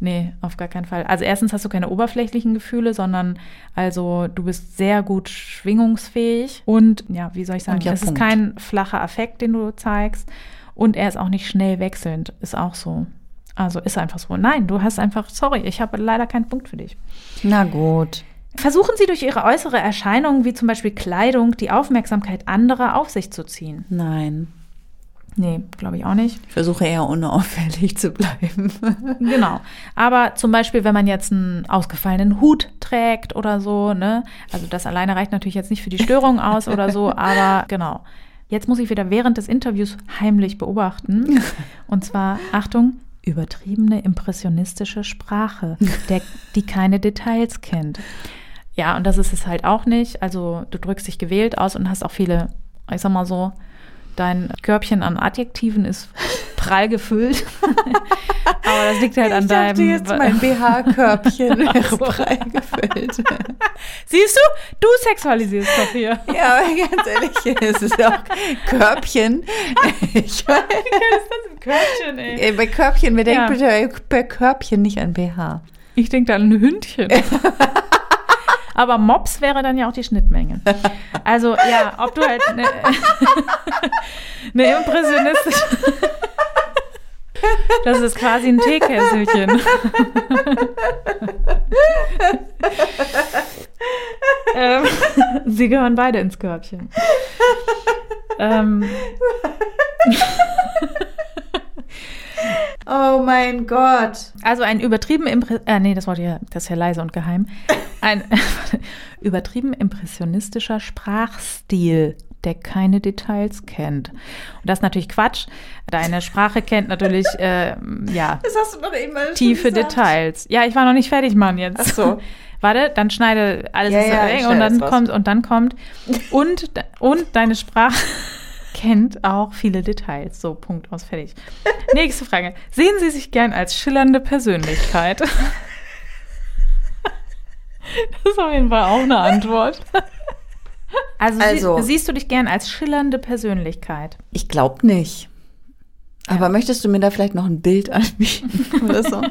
S2: Nee, auf gar keinen Fall. Also erstens hast du keine oberflächlichen Gefühle, sondern also du bist sehr gut schwingungsfähig und ja, wie soll ich sagen, ja, es Punkt. ist kein flacher Affekt, den du zeigst und er ist auch nicht schnell wechselnd, ist auch so. Also ist einfach so. Nein, du hast einfach, sorry, ich habe leider keinen Punkt für dich.
S1: Na gut.
S2: Versuchen Sie durch Ihre äußere Erscheinung, wie zum Beispiel Kleidung, die Aufmerksamkeit anderer auf sich zu ziehen?
S1: Nein.
S2: Nee, glaube ich auch nicht.
S1: Ich versuche eher unauffällig zu bleiben. [laughs]
S2: genau. Aber zum Beispiel, wenn man jetzt einen ausgefallenen Hut trägt oder so, ne? Also das alleine reicht natürlich jetzt nicht für die Störung aus oder so, [laughs] aber genau. Jetzt muss ich wieder während des Interviews heimlich beobachten. Und zwar, Achtung, übertriebene impressionistische Sprache, der, die keine Details kennt. Ja, und das ist es halt auch nicht. Also du drückst dich gewählt aus und hast auch viele, ich sag mal so, dein Körbchen an Adjektiven ist prall gefüllt. [laughs] Aber das liegt halt an ich deinem.
S1: Ich jetzt mein [laughs] BH-Körbchen wäre [laughs] prall gefüllt.
S2: Siehst du? Du sexualisierst doch hier.
S1: Ja, ganz ehrlich, es ist auch Körbchen. Ich
S2: Was ist das ein Körbchen, ey?
S1: Bei Körbchen, wir denken bitte bei Körbchen nicht an BH.
S2: Ich denke da an ein Hündchen. Aber Mops wäre dann ja auch die Schnittmenge. [laughs] Also ja, ob du halt eine, [laughs] eine impressionistische. [laughs] Das ist quasi ein Teekesselchen. ähm, sie gehören beide ins Körbchen. Ähm.
S1: Oh mein Gott.
S2: Also ein übertrieben Impre äh, nee, das Wort hier, das ist ja leise und geheim. Ein [laughs] übertrieben impressionistischer Sprachstil, der keine Details kennt. Und das ist natürlich Quatsch. Deine Sprache kennt natürlich, [laughs] äh, ja,
S1: das hast du noch eben
S2: tiefe Details. Ja, ich war noch nicht fertig, Mann, jetzt.
S1: Ach so. [laughs]
S2: Warte, dann schneide alles ja, ja, eng und dann kommt und dann kommt und und deine Sprache kennt auch viele Details. So, Punkt aus, fertig. [laughs] Nächste Frage. Sehen Sie sich gern als schillernde Persönlichkeit? [laughs] das ist auf jeden Fall auch eine Antwort. Also, [laughs] also sie, siehst du dich gern als schillernde Persönlichkeit?
S1: Ich glaube nicht. Aber ja. möchtest du mir da vielleicht noch ein Bild [laughs] anbieten oder so?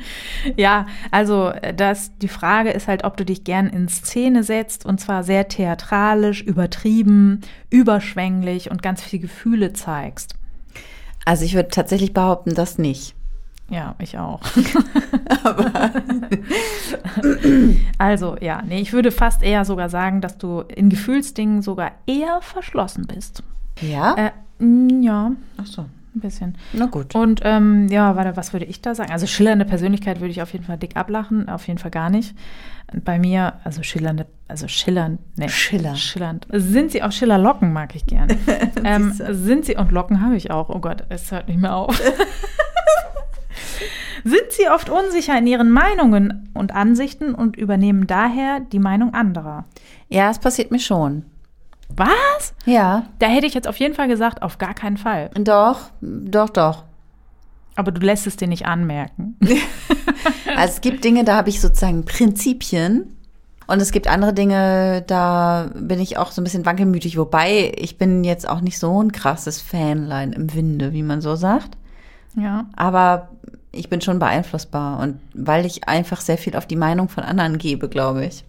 S1: [laughs]
S2: ja, also das, die Frage ist halt, ob du dich gern in Szene setzt und zwar sehr theatralisch, übertrieben, überschwänglich und ganz viele Gefühle zeigst.
S1: Also ich würde tatsächlich behaupten, das nicht.
S2: Ja, ich auch. [laughs] Aber also, ja, nee, ich würde fast eher sogar sagen, dass du in Gefühlsdingen sogar eher verschlossen bist.
S1: Ja?
S2: Äh, ja. Ach so ein bisschen.
S1: Na gut.
S2: Und ähm, ja, warte, was würde ich da sagen? Also schillernde Persönlichkeit würde ich auf jeden Fall dick ablachen, auf jeden Fall gar nicht. Bei mir, also schillernde, also schillernd, ne,
S1: Schiller.
S2: schillernd. Sind sie auch Schillerlocken, mag ich gerne. [laughs] ähm, sind sie, und Locken habe ich auch, oh Gott, es hört nicht mehr auf. [laughs] sind sie oft unsicher in ihren Meinungen und Ansichten und übernehmen daher die Meinung anderer?
S1: Ja, es passiert mir schon.
S2: Was?
S1: Ja.
S2: Da hätte ich jetzt auf jeden Fall gesagt, auf gar keinen Fall.
S1: Doch, doch, doch.
S2: Aber du lässt es dir nicht anmerken. [laughs]
S1: also es gibt Dinge, da habe ich sozusagen Prinzipien. Und es gibt andere Dinge, da bin ich auch so ein bisschen wankelmütig. Wobei ich bin jetzt auch nicht so ein krasses Fanlein im Winde, wie man so sagt.
S2: Ja.
S1: Aber ich bin schon beeinflussbar. Und weil ich einfach sehr viel auf die Meinung von anderen gebe, glaube ich.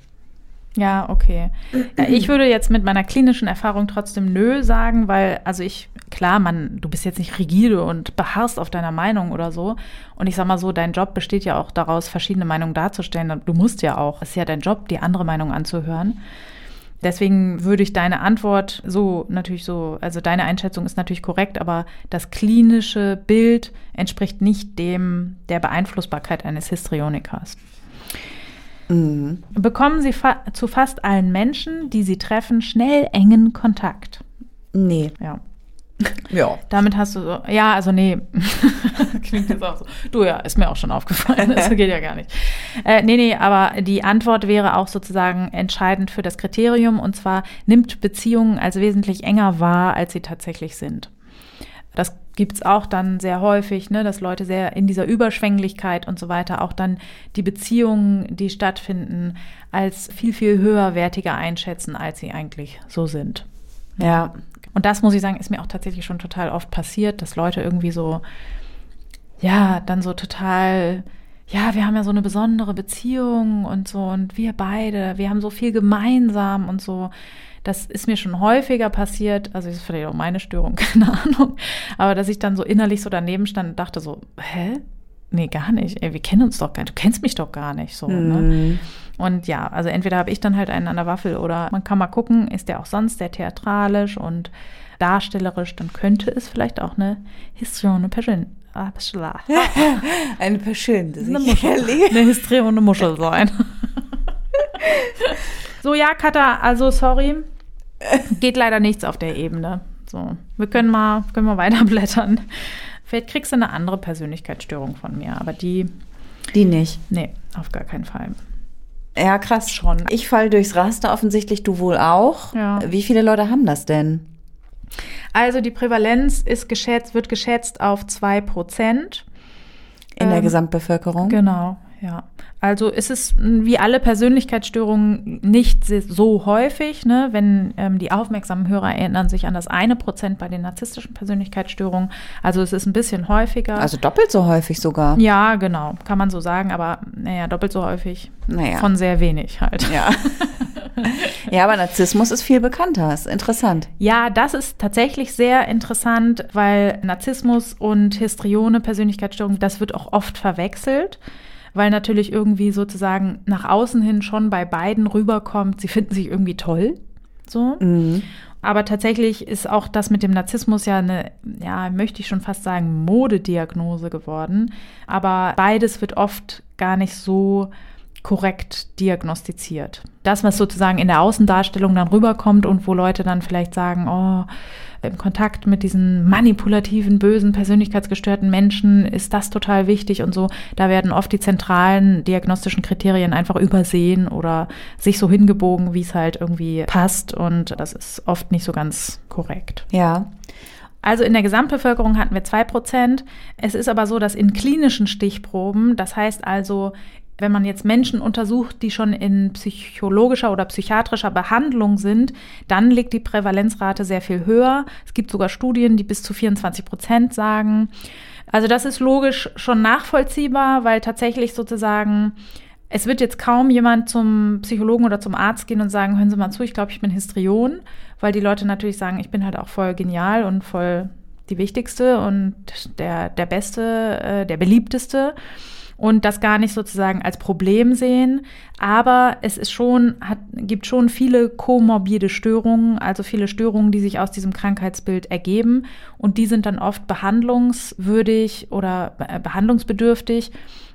S2: Ja, okay. Ja, ich würde jetzt mit meiner klinischen Erfahrung trotzdem nö sagen, weil, also ich, klar, man, du bist jetzt nicht rigide und beharrst auf deiner Meinung oder so. Und ich sag mal so, dein Job besteht ja auch daraus, verschiedene Meinungen darzustellen. Du musst ja auch, es ist ja dein Job, die andere Meinung anzuhören. Deswegen würde ich deine Antwort so natürlich so, also deine Einschätzung ist natürlich korrekt, aber das klinische Bild entspricht nicht dem der Beeinflussbarkeit eines Histrionikers. Mhm. Bekommen Sie fa zu fast allen Menschen, die Sie treffen, schnell engen Kontakt?
S1: Nee.
S2: Ja. [laughs] Ja. Damit hast du so, ja, also nee. [laughs] Klingt jetzt auch so. Du ja, ist mir auch schon aufgefallen. [laughs] Das geht ja gar nicht. Äh, nee, nee, aber die Antwort wäre auch sozusagen entscheidend für das Kriterium und zwar nimmt Beziehungen als wesentlich enger wahr, als sie tatsächlich sind. Das gibt es auch dann sehr häufig, ne, dass Leute sehr in dieser Überschwänglichkeit und so weiter auch dann die Beziehungen, die stattfinden, als viel, viel höherwertiger einschätzen, als sie eigentlich so sind. Ja. Und das muss ich sagen, ist mir auch tatsächlich schon total oft passiert, dass Leute irgendwie so, ja, dann so total, ja, wir haben ja so eine besondere Beziehung und so und wir beide, wir haben so viel gemeinsam und so. Das ist mir schon häufiger passiert, also ist vielleicht auch meine Störung, [laughs] keine Ahnung, aber dass ich dann so innerlich so daneben stand und dachte so, hä? Nee, gar nicht. Ey, wir kennen uns doch gar nicht. Du kennst mich doch gar nicht so. Mhm. Ne? Und ja, also entweder habe ich dann halt einen an der Waffel oder man kann mal gucken, ist der auch sonst sehr theatralisch und darstellerisch, dann könnte es vielleicht auch eine Histrione Person
S1: ah, [laughs] eine Person,
S2: eine Muschel, eine Histrione Muschel sein. [laughs] [laughs] so, ja, Katha, also sorry, geht leider nichts auf der Ebene. So, wir können mal, können mal weiterblättern. Vielleicht kriegst du eine andere Persönlichkeitsstörung von mir, aber die.
S1: Die nicht.
S2: Nee, auf gar keinen Fall.
S1: Ja, krass. Schon. Ich falle durchs Raster offensichtlich, du wohl auch. Ja. Wie viele Leute haben das denn?
S2: Also die Prävalenz ist geschätzt, wird geschätzt auf 2%. In
S1: ähm, der Gesamtbevölkerung?
S2: Genau, ja. Also ist es wie alle Persönlichkeitsstörungen nicht so häufig, ne? wenn ähm, die aufmerksamen Hörer erinnern sich an das eine Prozent bei den narzisstischen Persönlichkeitsstörungen. Also es ist ein bisschen häufiger.
S1: Also doppelt so häufig sogar.
S2: Ja, genau, kann man so sagen, aber naja, doppelt so häufig naja. von sehr wenig halt.
S1: Ja. [laughs] ja, aber Narzissmus ist viel bekannter, ist interessant.
S2: Ja, das ist tatsächlich sehr interessant, weil Narzissmus und Histrione, Persönlichkeitsstörung, das wird auch oft verwechselt weil natürlich irgendwie sozusagen nach außen hin schon bei beiden rüberkommt, sie finden sich irgendwie toll. So. Mhm. Aber tatsächlich ist auch das mit dem Narzissmus ja eine, ja, möchte ich schon fast sagen, Modediagnose geworden. Aber beides wird oft gar nicht so korrekt diagnostiziert. Das, was sozusagen in der Außendarstellung dann rüberkommt und wo Leute dann vielleicht sagen, oh, im Kontakt mit diesen manipulativen, bösen, persönlichkeitsgestörten Menschen ist das total wichtig und so. Da werden oft die zentralen diagnostischen Kriterien einfach übersehen oder sich so hingebogen, wie es halt irgendwie passt und das ist oft nicht so ganz korrekt.
S1: Ja.
S2: Also in der Gesamtbevölkerung hatten wir zwei Prozent. Es ist aber so, dass in klinischen Stichproben, das heißt also wenn man jetzt Menschen untersucht, die schon in psychologischer oder psychiatrischer Behandlung sind, dann liegt die Prävalenzrate sehr viel höher. Es gibt sogar Studien, die bis zu 24 Prozent sagen. Also das ist logisch schon nachvollziehbar, weil tatsächlich sozusagen es wird jetzt kaum jemand zum Psychologen oder zum Arzt gehen und sagen, hören Sie mal zu, ich glaube, ich bin Histrion, weil die Leute natürlich sagen, ich bin halt auch voll genial und voll die wichtigste und der, der beste, äh, der beliebteste und das gar nicht sozusagen als Problem sehen. Aber es ist schon, hat, gibt schon viele komorbide Störungen, also viele Störungen, die sich aus diesem Krankheitsbild ergeben. Und die sind dann oft behandlungswürdig oder behandlungsbedürftig.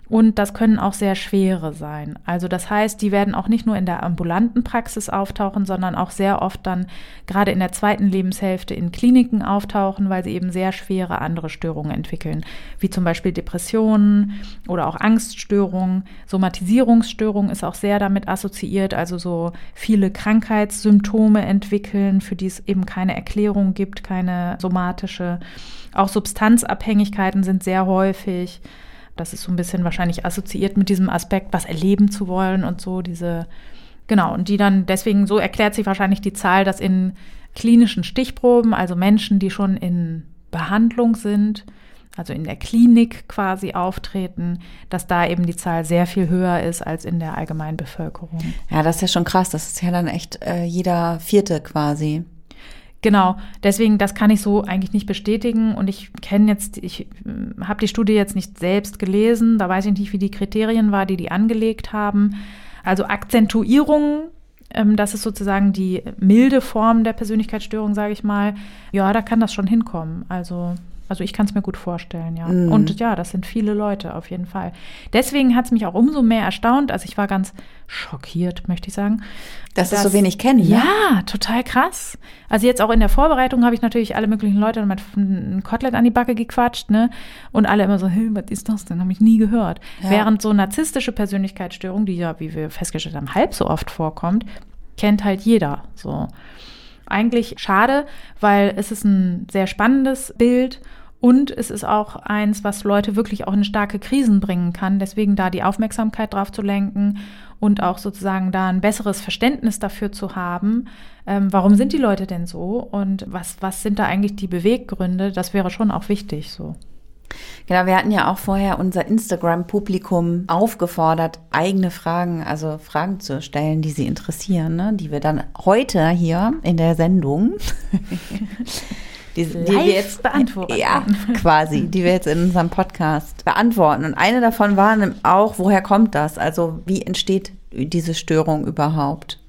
S2: Und das können auch sehr schwere sein. Also das heißt, die werden auch nicht nur in der ambulanten Praxis auftauchen, sondern auch sehr oft dann gerade in der zweiten Lebenshälfte in Kliniken auftauchen, weil sie eben sehr schwere andere Störungen entwickeln, wie zum Beispiel Depressionen oder auch Angststörungen. Somatisierungsstörung ist auch sehr damit assoziiert, also so viele Krankheitssymptome entwickeln, für die es eben keine Erklärung gibt, keine somatische. Auch Substanzabhängigkeiten sind sehr häufig. Das ist so ein bisschen wahrscheinlich assoziiert mit diesem Aspekt, was erleben zu wollen und so, diese, genau, und die dann, deswegen so erklärt sich wahrscheinlich die Zahl, dass in klinischen Stichproben, also Menschen, die schon in Behandlung sind, also in der Klinik quasi auftreten, dass da eben die Zahl sehr viel höher ist als in der allgemeinen Bevölkerung.
S1: Ja, das ist ja schon krass. Das ist ja dann echt äh, jeder Vierte quasi.
S2: Genau, deswegen, das kann ich so eigentlich nicht bestätigen. Und ich kenne jetzt, ich hm, habe die Studie jetzt nicht selbst gelesen, da weiß ich nicht, wie die Kriterien war, die die angelegt haben. Also Akzentuierung, ähm, das ist sozusagen die milde Form der Persönlichkeitsstörung, sage ich mal. Ja, da kann das schon hinkommen. Also Also ich kann es mir gut vorstellen, ja. Mhm. Und ja, das sind viele Leute auf jeden Fall. Deswegen hat es mich auch umso mehr erstaunt. Also ich war ganz schockiert, möchte ich sagen.
S1: Dass, dass es so wenig kennen.
S2: Ne? Ja, total krass. Also jetzt auch in der Vorbereitung habe ich natürlich alle möglichen Leute mit einem Kotelett an die Backe gequatscht, ne? Und alle immer so, hey, was ist das denn? Habe ich nie gehört. Ja. Während so narzisstische Persönlichkeitsstörung, die ja, wie wir festgestellt haben, halb so oft vorkommt, kennt halt jeder. So eigentlich schade, weil es ist ein sehr spannendes Bild und es ist auch eins, was Leute wirklich auch in starke Krisen bringen kann. Deswegen da die Aufmerksamkeit drauf zu lenken und auch sozusagen da ein besseres Verständnis dafür zu haben, ähm, warum sind die Leute denn so und was, was sind da eigentlich die Beweggründe, das wäre schon auch wichtig so.
S1: Genau, wir hatten ja auch vorher unser Instagram-Publikum aufgefordert, eigene Fragen, also Fragen zu stellen, die sie interessieren, ne? die wir dann heute hier in der Sendung, [laughs]
S2: die, die wir jetzt beantworten.
S1: Ja, quasi, die wir jetzt in unserem Podcast beantworten. Und eine davon war auch, woher kommt das? Also wie entsteht diese Störung überhaupt?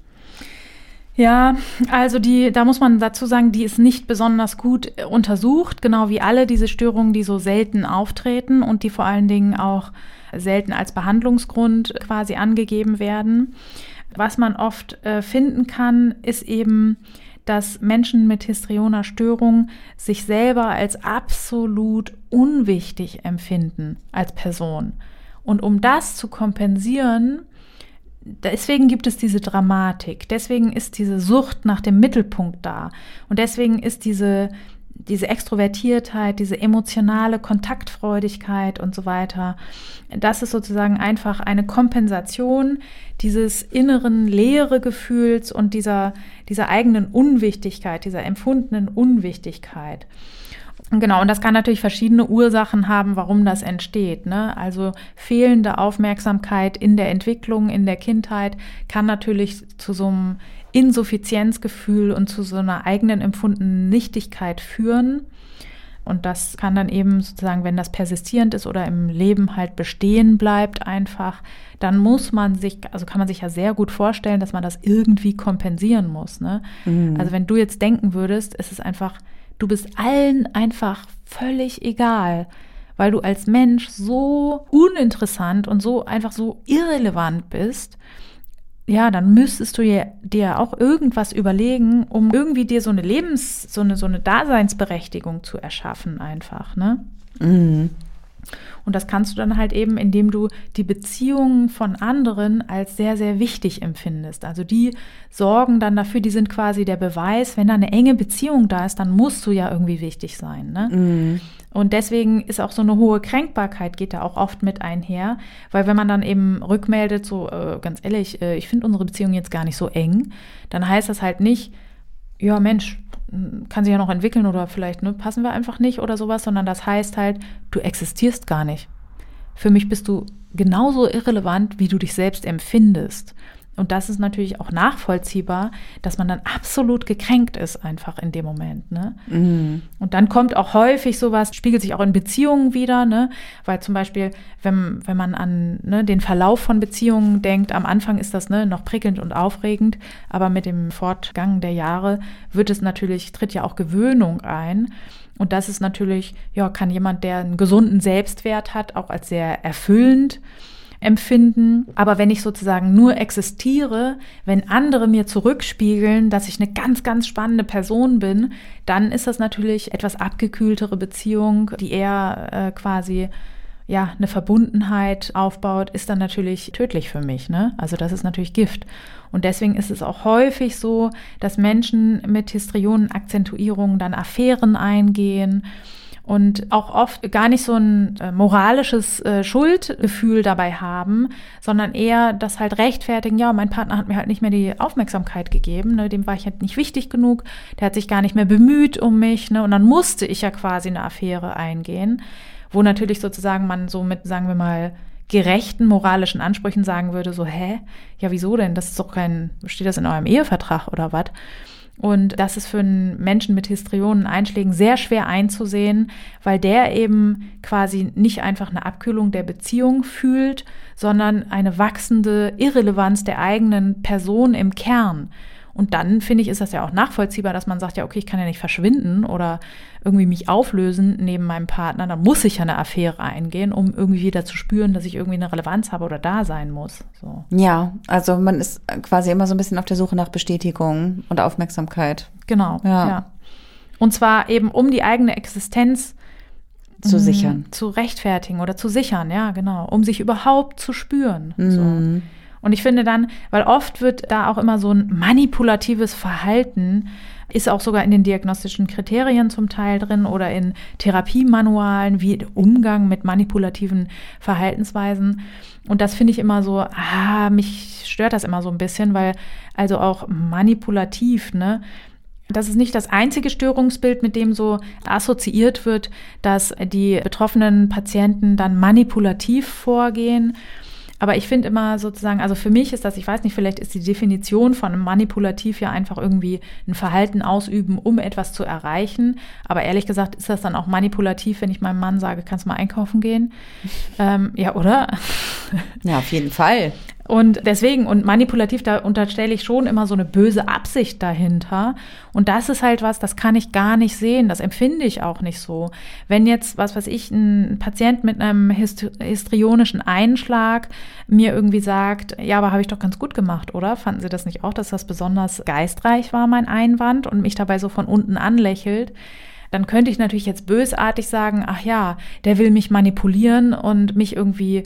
S2: Ja, also die, da muss man dazu sagen, die ist nicht besonders gut untersucht, genau wie alle diese Störungen, die so selten auftreten und die vor allen Dingen auch selten als Behandlungsgrund quasi angegeben werden. Was man oft äh, finden kann, ist eben, dass Menschen mit histrioner Störung sich selber als absolut unwichtig empfinden als Person. Und um das zu kompensieren, deswegen gibt es diese Dramatik, deswegen ist diese Sucht nach dem Mittelpunkt da und deswegen ist diese, diese Extrovertiertheit, diese emotionale Kontaktfreudigkeit und so weiter, das ist sozusagen einfach eine Kompensation dieses inneren leere Gefühls und dieser, dieser eigenen Unwichtigkeit, dieser empfundenen Unwichtigkeit. Genau, und das kann natürlich verschiedene Ursachen haben, warum das entsteht. Ne? Also fehlende Aufmerksamkeit in der Entwicklung, in der Kindheit kann natürlich zu so einem Insuffizienzgefühl und zu so einer eigenen empfundenen Nichtigkeit führen. Und das kann dann eben sozusagen, wenn das persistierend ist oder im Leben halt bestehen bleibt einfach, dann muss man sich, also kann man sich ja sehr gut vorstellen, dass man das irgendwie kompensieren muss. Ne? Mhm. Also wenn du jetzt denken würdest, ist es einfach Du bist allen einfach völlig egal, weil du als Mensch so uninteressant und so einfach so irrelevant bist. Ja, dann müsstest du dir auch irgendwas überlegen, um irgendwie dir so eine Lebens-, so eine, so eine Daseinsberechtigung zu erschaffen, einfach, ne? Mhm. Und das kannst du dann halt eben, indem du die Beziehungen von anderen als sehr, sehr wichtig empfindest. Also die sorgen dann dafür, die sind quasi der Beweis, wenn da eine enge Beziehung da ist, dann musst du ja irgendwie wichtig sein. Ne? Mhm. Und deswegen ist auch so eine hohe Kränkbarkeit geht da auch oft mit einher, weil wenn man dann eben rückmeldet, so äh, ganz ehrlich, äh, ich finde unsere Beziehung jetzt gar nicht so eng, dann heißt das halt nicht, ja Mensch, kann sich ja noch entwickeln oder vielleicht ne, passen wir einfach nicht oder sowas, sondern das heißt halt, du existierst gar nicht. Für mich bist du genauso irrelevant, wie du dich selbst empfindest. Und das ist natürlich auch nachvollziehbar, dass man dann absolut gekränkt ist einfach in dem Moment. Ne? Mhm. Und dann kommt auch häufig sowas, spiegelt sich auch in Beziehungen wieder, ne? weil zum Beispiel, wenn, wenn man an ne, den Verlauf von Beziehungen denkt, am Anfang ist das ne, noch prickelnd und aufregend, aber mit dem Fortgang der Jahre wird es natürlich, tritt ja auch Gewöhnung ein. Und das ist natürlich, ja, kann jemand, der einen gesunden Selbstwert hat, auch als sehr erfüllend empfinden. Aber wenn ich sozusagen nur existiere, wenn andere mir zurückspiegeln, dass ich eine ganz, ganz spannende Person bin, dann ist das natürlich etwas abgekühltere Beziehung, die eher äh, quasi ja, eine Verbundenheit aufbaut, ist dann natürlich tödlich für mich. Ne? Also das ist natürlich Gift. Und deswegen ist es auch häufig so, dass Menschen mit Histrionenakzentuierungen dann Affären eingehen und auch oft gar nicht so ein äh, moralisches äh, Schuldgefühl dabei haben, sondern eher das halt rechtfertigen, ja, mein Partner hat mir halt nicht mehr die Aufmerksamkeit gegeben, ne, dem war ich halt nicht wichtig genug, der hat sich gar nicht mehr bemüht um mich, ne, und dann musste ich ja quasi eine Affäre eingehen, wo natürlich sozusagen man so mit, sagen wir mal, gerechten moralischen Ansprüchen sagen würde, so, hä? Ja, wieso denn? Das ist doch kein, steht das in eurem Ehevertrag oder was? Und das ist für einen Menschen mit Histrionen-Einschlägen sehr schwer einzusehen, weil der eben quasi nicht einfach eine Abkühlung der Beziehung fühlt, sondern eine wachsende Irrelevanz der eigenen Person im Kern. Und dann finde ich, ist das ja auch nachvollziehbar, dass man sagt, ja, okay, ich kann ja nicht verschwinden oder irgendwie mich auflösen neben meinem Partner. Dann muss ich ja eine Affäre eingehen, um irgendwie wieder zu spüren, dass ich irgendwie eine Relevanz habe oder da sein muss. So.
S1: Ja, also man ist quasi immer so ein bisschen auf der Suche nach Bestätigung und Aufmerksamkeit.
S2: Genau, ja. ja. Und zwar eben um die eigene Existenz
S1: zu mhm. sichern.
S2: Zu rechtfertigen oder zu sichern, ja, genau. Um sich überhaupt zu spüren. Mhm. So. Und ich finde dann, weil oft wird da auch immer so ein manipulatives Verhalten, ist auch sogar in den diagnostischen Kriterien zum Teil drin oder in Therapiemanualen, wie Umgang mit manipulativen Verhaltensweisen. Und das finde ich immer so, ah, mich stört das immer so ein bisschen, weil also auch manipulativ, ne? Das ist nicht das einzige Störungsbild, mit dem so assoziiert wird, dass die betroffenen Patienten dann manipulativ vorgehen. Aber ich finde immer sozusagen, also für mich ist das, ich weiß nicht, vielleicht ist die Definition von manipulativ ja einfach irgendwie ein Verhalten ausüben, um etwas zu erreichen. Aber ehrlich gesagt ist das dann auch manipulativ, wenn ich meinem Mann sage, kannst du mal einkaufen gehen? [laughs] ähm, ja, oder?
S1: Ja, auf jeden Fall.
S2: Und deswegen, und manipulativ, da unterstelle ich schon immer so eine böse Absicht dahinter. Und das ist halt was, das kann ich gar nicht sehen, das empfinde ich auch nicht so. Wenn jetzt, was weiß ich, ein Patient mit einem histrionischen Einschlag mir irgendwie sagt, ja, aber habe ich doch ganz gut gemacht, oder? Fanden Sie das nicht auch, dass das besonders geistreich war, mein Einwand, und mich dabei so von unten anlächelt? dann könnte ich natürlich jetzt bösartig sagen, ach ja, der will mich manipulieren und mich irgendwie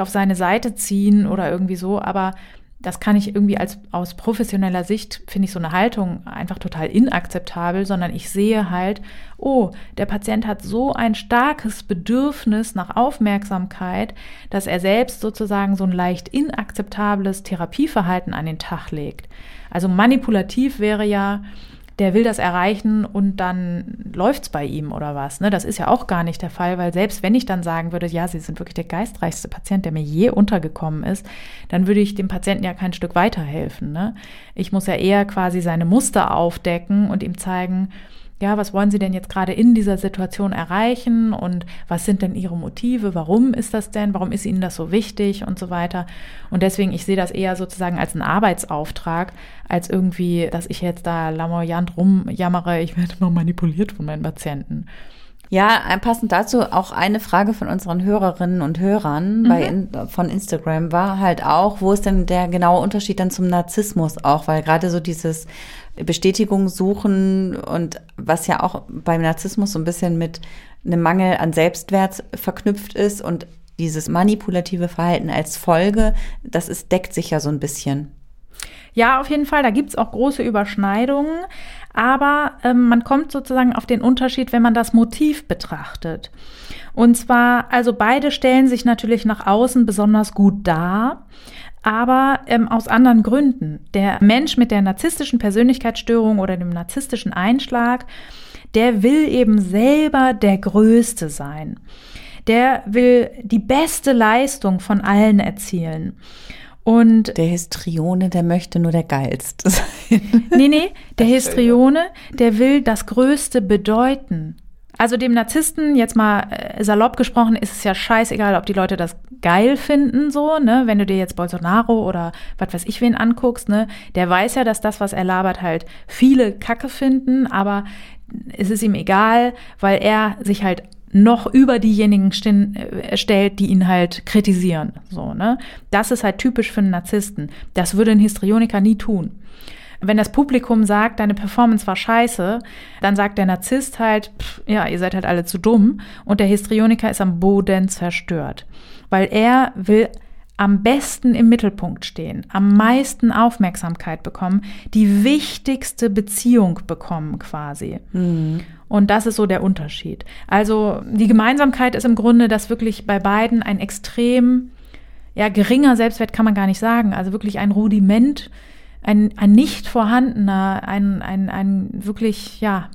S2: auf seine Seite ziehen oder irgendwie so, aber das kann ich irgendwie als aus professioneller Sicht finde ich so eine Haltung einfach total inakzeptabel, sondern ich sehe halt, oh, der Patient hat so ein starkes Bedürfnis nach Aufmerksamkeit, dass er selbst sozusagen so ein leicht inakzeptables Therapieverhalten an den Tag legt. Also manipulativ wäre ja, der will das erreichen und dann läuft's bei ihm oder was. Ne? Das ist ja auch gar nicht der Fall, weil selbst wenn ich dann sagen würde, ja, Sie sind wirklich der geistreichste Patient, der mir je untergekommen ist, dann würde ich dem Patienten ja kein Stück weiterhelfen. Ne? Ich muss ja eher quasi seine Muster aufdecken und ihm zeigen, ja, was wollen Sie denn jetzt gerade in dieser Situation erreichen und was sind denn Ihre Motive? Warum ist das denn? Warum ist Ihnen das so wichtig und so weiter? Und deswegen, ich sehe das eher sozusagen als einen Arbeitsauftrag, als irgendwie, dass ich jetzt da lamoyant rumjammere, ich werde immer manipuliert von meinen Patienten.
S1: Ja, passend dazu auch eine Frage von unseren Hörerinnen und Hörern mhm. bei in, von Instagram war halt auch, wo ist denn der genaue Unterschied dann zum Narzissmus auch, weil gerade so dieses Bestätigung suchen und was ja auch beim Narzissmus so ein bisschen mit einem Mangel an Selbstwert verknüpft ist und dieses manipulative Verhalten als Folge, das ist, deckt sich ja so ein bisschen.
S2: Ja, auf jeden Fall, da gibt es auch große Überschneidungen, aber ähm, man kommt sozusagen auf den Unterschied, wenn man das Motiv betrachtet. Und zwar, also beide stellen sich natürlich nach außen besonders gut dar aber ähm, aus anderen Gründen. Der Mensch mit der narzisstischen Persönlichkeitsstörung oder dem narzisstischen Einschlag, der will eben selber der Größte sein. Der will die beste Leistung von allen erzielen. Und
S1: der Histrione, der möchte nur der Geilste sein.
S2: Nee, nee, der Histrione, der will das Größte bedeuten. Also dem Narzissten, jetzt mal äh, salopp gesprochen, ist es ja scheißegal, ob die Leute das geil finden, so, ne? Wenn du dir jetzt Bolsonaro oder was weiß ich wen anguckst, ne? Der weiß ja, dass das, was er labert, halt viele Kacke finden, aber es ist ihm egal, weil er sich halt noch über diejenigen äh, stellt, die ihn halt kritisieren, so, ne? Das ist halt typisch für einen Narzissten. Das würde ein Histrioniker nie tun. Wenn das Publikum sagt, deine Performance war scheiße, dann sagt der Narzisst halt, pff, ja, ihr seid halt alle zu dumm und der Histrioniker ist am Boden zerstört, weil er will am besten im Mittelpunkt stehen, am meisten Aufmerksamkeit bekommen, die wichtigste Beziehung bekommen quasi. Mhm. Und das ist so der Unterschied. Also die Gemeinsamkeit ist im Grunde, dass wirklich bei beiden ein extrem, ja, geringer Selbstwert kann man gar nicht sagen, also wirklich ein Rudiment ein, ein nicht vorhandener, ein, ein, ein wirklich, ja,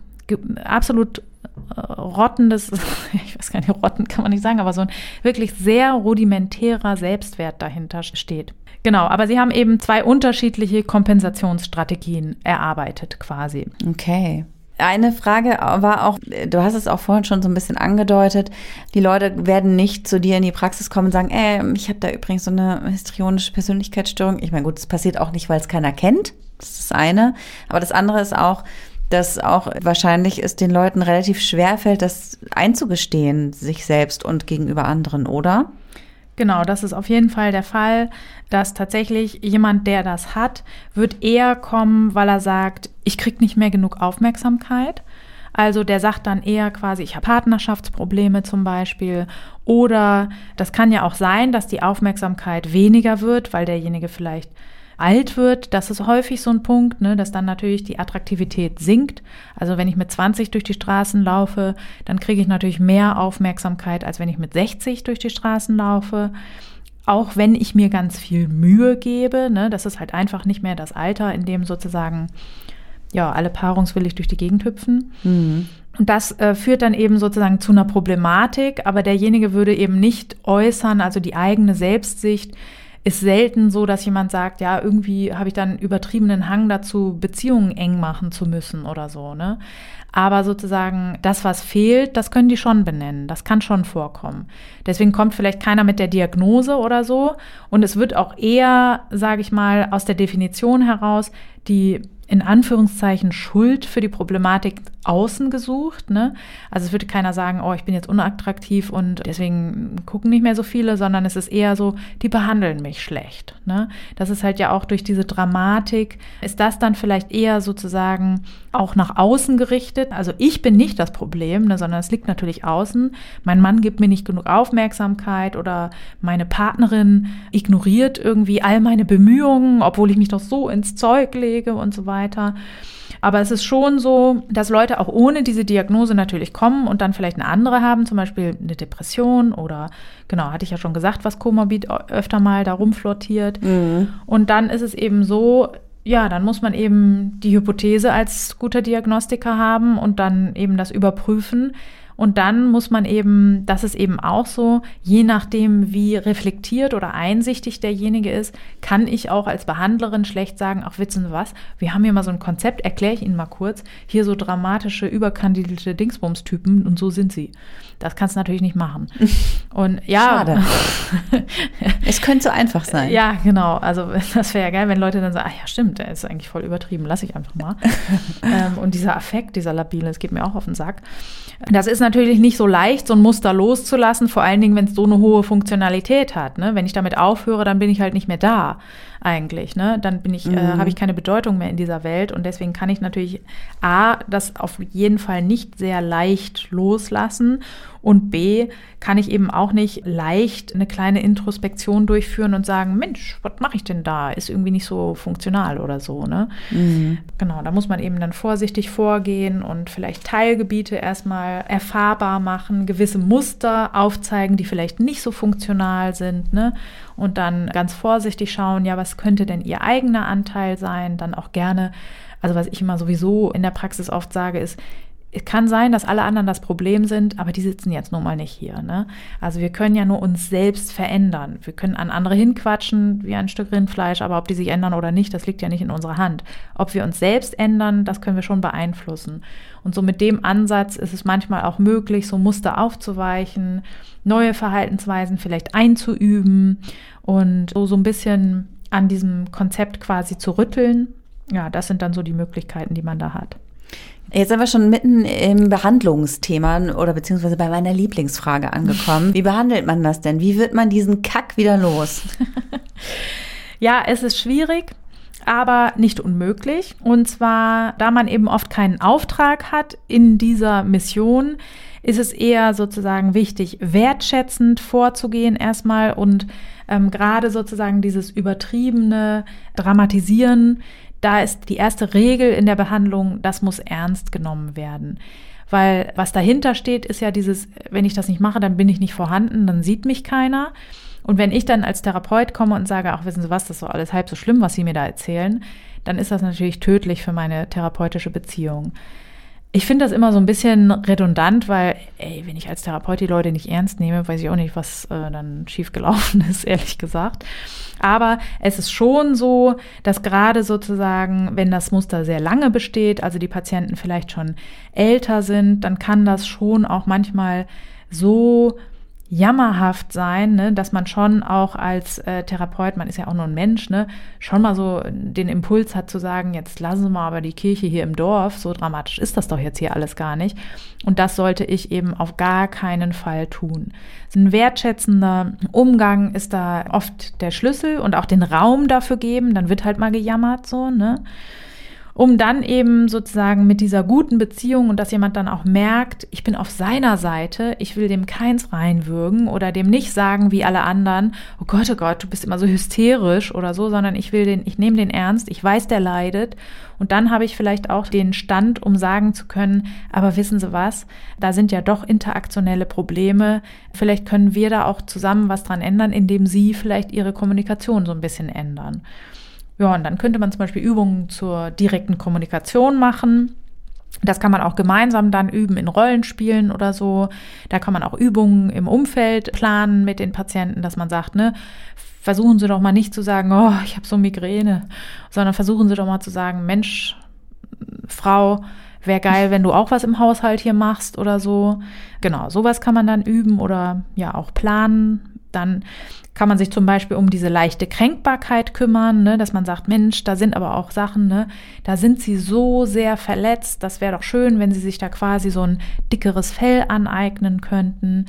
S2: absolut rottendes, [laughs] ich weiß gar nicht, rotten kann man nicht sagen, aber so ein wirklich sehr rudimentärer Selbstwert dahinter steht. Genau, aber sie haben eben zwei unterschiedliche Kompensationsstrategien erarbeitet quasi.
S1: Okay. Eine Frage war auch, du hast es auch vorhin schon so ein bisschen angedeutet, die Leute werden nicht zu dir in die Praxis kommen und sagen, ey, ich habe da übrigens so eine histrionische Persönlichkeitsstörung. Ich meine, gut, das passiert auch nicht, weil es keiner kennt. Das ist das eine. Aber das andere ist auch, dass auch wahrscheinlich es den Leuten relativ schwer fällt, das einzugestehen, sich selbst und gegenüber anderen, oder?
S2: Genau, das ist auf jeden Fall der Fall, dass tatsächlich jemand, der das hat, wird eher kommen, weil er sagt, ich krieg nicht mehr genug Aufmerksamkeit. Also der sagt dann eher quasi, ich habe Partnerschaftsprobleme zum Beispiel. Oder das kann ja auch sein, dass die Aufmerksamkeit weniger wird, weil derjenige vielleicht alt wird, das ist häufig so ein Punkt, ne, dass dann natürlich die Attraktivität sinkt. Also wenn ich mit 20 durch die Straßen laufe, dann kriege ich natürlich mehr Aufmerksamkeit, als wenn ich mit 60 durch die Straßen laufe. Auch wenn ich mir ganz viel Mühe gebe, ne, das ist halt einfach nicht mehr das Alter, in dem sozusagen ja alle paarungswillig durch die Gegend hüpfen. Mhm. Und das äh, führt dann eben sozusagen zu einer Problematik, aber derjenige würde eben nicht äußern, also die eigene Selbstsicht, ist selten so, dass jemand sagt, ja, irgendwie habe ich dann übertriebenen Hang dazu, Beziehungen eng machen zu müssen oder so, ne? Aber sozusagen das, was fehlt, das können die schon benennen. Das kann schon vorkommen. Deswegen kommt vielleicht keiner mit der Diagnose oder so. Und es wird auch eher, sage ich mal, aus der Definition heraus die in Anführungszeichen Schuld für die Problematik außen gesucht. Ne? Also es würde keiner sagen, oh, ich bin jetzt unattraktiv und deswegen gucken nicht mehr so viele, sondern es ist eher so, die behandeln mich schlecht. Ne? Das ist halt ja auch durch diese Dramatik, ist das dann vielleicht eher sozusagen auch nach außen gerichtet. Also ich bin nicht das Problem, ne, sondern es liegt natürlich außen. Mein Mann gibt mir nicht genug Aufmerksamkeit oder meine Partnerin ignoriert irgendwie all meine Bemühungen, obwohl ich mich doch so ins Zeug lege und so weiter. Aber es ist schon so, dass Leute auch ohne diese Diagnose natürlich kommen und dann vielleicht eine andere haben, zum Beispiel eine Depression oder, genau, hatte ich ja schon gesagt, was Komorbid öfter mal da rumflottiert. Mhm. Und dann ist es eben so, ja, dann muss man eben die Hypothese als guter Diagnostiker haben und dann eben das überprüfen. Und dann muss man eben, das ist eben auch so, je nachdem, wie reflektiert oder einsichtig derjenige ist, kann ich auch als Behandlerin schlecht sagen, ach, wissen Sie was, wir haben hier mal so ein Konzept, erkläre ich Ihnen mal kurz, hier so dramatische, überkandidierte Dingsbums-Typen und so sind sie. Das kannst du natürlich nicht machen. [laughs] Und ja.
S1: Schade. [laughs] es könnte so einfach sein.
S2: Ja, genau. Also das wäre ja geil, wenn Leute dann sagen, ach ja, stimmt, der ist eigentlich voll übertrieben, lass ich einfach mal. [laughs] ähm, und dieser Affekt, dieser Labile, das geht mir auch auf den Sack. Das ist natürlich nicht so leicht, so ein Muster loszulassen, vor allen Dingen, wenn es so eine hohe Funktionalität hat. Ne? Wenn ich damit aufhöre, dann bin ich halt nicht mehr da eigentlich. Ne? Dann bin ich, äh, mhm. äh, habe ich keine Bedeutung mehr in dieser Welt und deswegen kann ich natürlich A, das auf jeden Fall nicht sehr leicht loslassen und B, kann ich eben auch nicht leicht eine kleine Introspektion durchführen und sagen, Mensch, was mache ich denn da? Ist irgendwie nicht so funktional oder so. Ne? Mhm. Genau, da muss man eben dann vorsichtig vorgehen und vielleicht Teilgebiete erstmal erfahrbar machen, gewisse Muster aufzeigen, die vielleicht nicht so funktional sind. Ne? Und dann ganz vorsichtig schauen, ja, was könnte denn ihr eigener Anteil sein? Dann auch gerne, also was ich immer sowieso in der Praxis oft sage, ist, es kann sein, dass alle anderen das Problem sind, aber die sitzen jetzt nun mal nicht hier. Ne? Also wir können ja nur uns selbst verändern. Wir können an andere hinquatschen wie ein Stück Rindfleisch, aber ob die sich ändern oder nicht, das liegt ja nicht in unserer Hand. Ob wir uns selbst ändern, das können wir schon beeinflussen. Und so mit dem Ansatz ist es manchmal auch möglich, so Muster aufzuweichen, neue Verhaltensweisen vielleicht einzuüben und so, so ein bisschen an diesem Konzept quasi zu rütteln. Ja, das sind dann so die Möglichkeiten, die man da hat.
S1: Jetzt sind wir schon mitten im Behandlungsthema oder beziehungsweise bei meiner Lieblingsfrage angekommen. Wie behandelt man das denn? Wie wird man diesen Kack wieder los? [laughs]
S2: ja, es ist schwierig aber nicht unmöglich. Und zwar, da man eben oft keinen Auftrag hat in dieser Mission, ist es eher sozusagen wichtig, wertschätzend vorzugehen erstmal und ähm, gerade sozusagen dieses übertriebene Dramatisieren da ist die erste Regel in der Behandlung, das muss ernst genommen werden. Weil was dahinter steht, ist ja dieses, wenn ich das nicht mache, dann bin ich nicht vorhanden, dann sieht mich keiner. Und wenn ich dann als Therapeut komme und sage, ach, wissen Sie was, das ist so alles halb so schlimm, was Sie mir da erzählen, dann ist das natürlich tödlich für meine therapeutische Beziehung. Ich finde das immer so ein bisschen redundant, weil, ey, wenn ich als Therapeut die Leute nicht ernst nehme, weiß ich auch nicht, was äh, dann schiefgelaufen [laughs] ist, ehrlich gesagt. Aber es ist schon so, dass gerade sozusagen, wenn das Muster sehr lange besteht, also die Patienten vielleicht schon älter sind, dann kann das schon auch manchmal so jammerhaft sein, ne, dass man schon auch als äh, Therapeut, man ist ja auch nur ein Mensch, ne, schon mal so den Impuls hat zu sagen, jetzt lassen mal aber die Kirche hier im Dorf, so dramatisch ist das doch jetzt hier alles gar nicht. Und das sollte ich eben auf gar keinen Fall tun. Ein wertschätzender Umgang ist da oft der Schlüssel und auch den Raum dafür geben, dann wird halt mal gejammert so, ne um dann eben sozusagen mit dieser guten Beziehung und dass jemand dann auch merkt, ich bin auf seiner Seite, ich will dem keins reinwürgen oder dem nicht sagen wie alle anderen, oh Gott, oh Gott, du bist immer so hysterisch oder so, sondern ich will den, ich nehme den ernst, ich weiß, der leidet und dann habe ich vielleicht auch den Stand, um sagen zu können, aber wissen Sie was, da sind ja doch interaktionelle Probleme, vielleicht können wir da auch zusammen was dran ändern, indem Sie vielleicht Ihre Kommunikation so ein bisschen ändern. Ja, und dann könnte man zum Beispiel Übungen zur direkten Kommunikation machen. Das kann man auch gemeinsam dann üben in Rollenspielen oder so. Da kann man auch Übungen im Umfeld planen mit den Patienten, dass man sagt, ne, versuchen Sie doch mal nicht zu sagen, oh, ich habe so Migräne, sondern versuchen Sie doch mal zu sagen, Mensch, Frau, wäre geil, wenn du auch was im Haushalt hier machst oder so. Genau, sowas kann man dann üben oder ja auch planen. Dann kann man sich zum Beispiel um diese leichte Kränkbarkeit kümmern, ne, dass man sagt, Mensch, da sind aber auch Sachen, ne, da sind sie so sehr verletzt, das wäre doch schön, wenn sie sich da quasi so ein dickeres Fell aneignen könnten.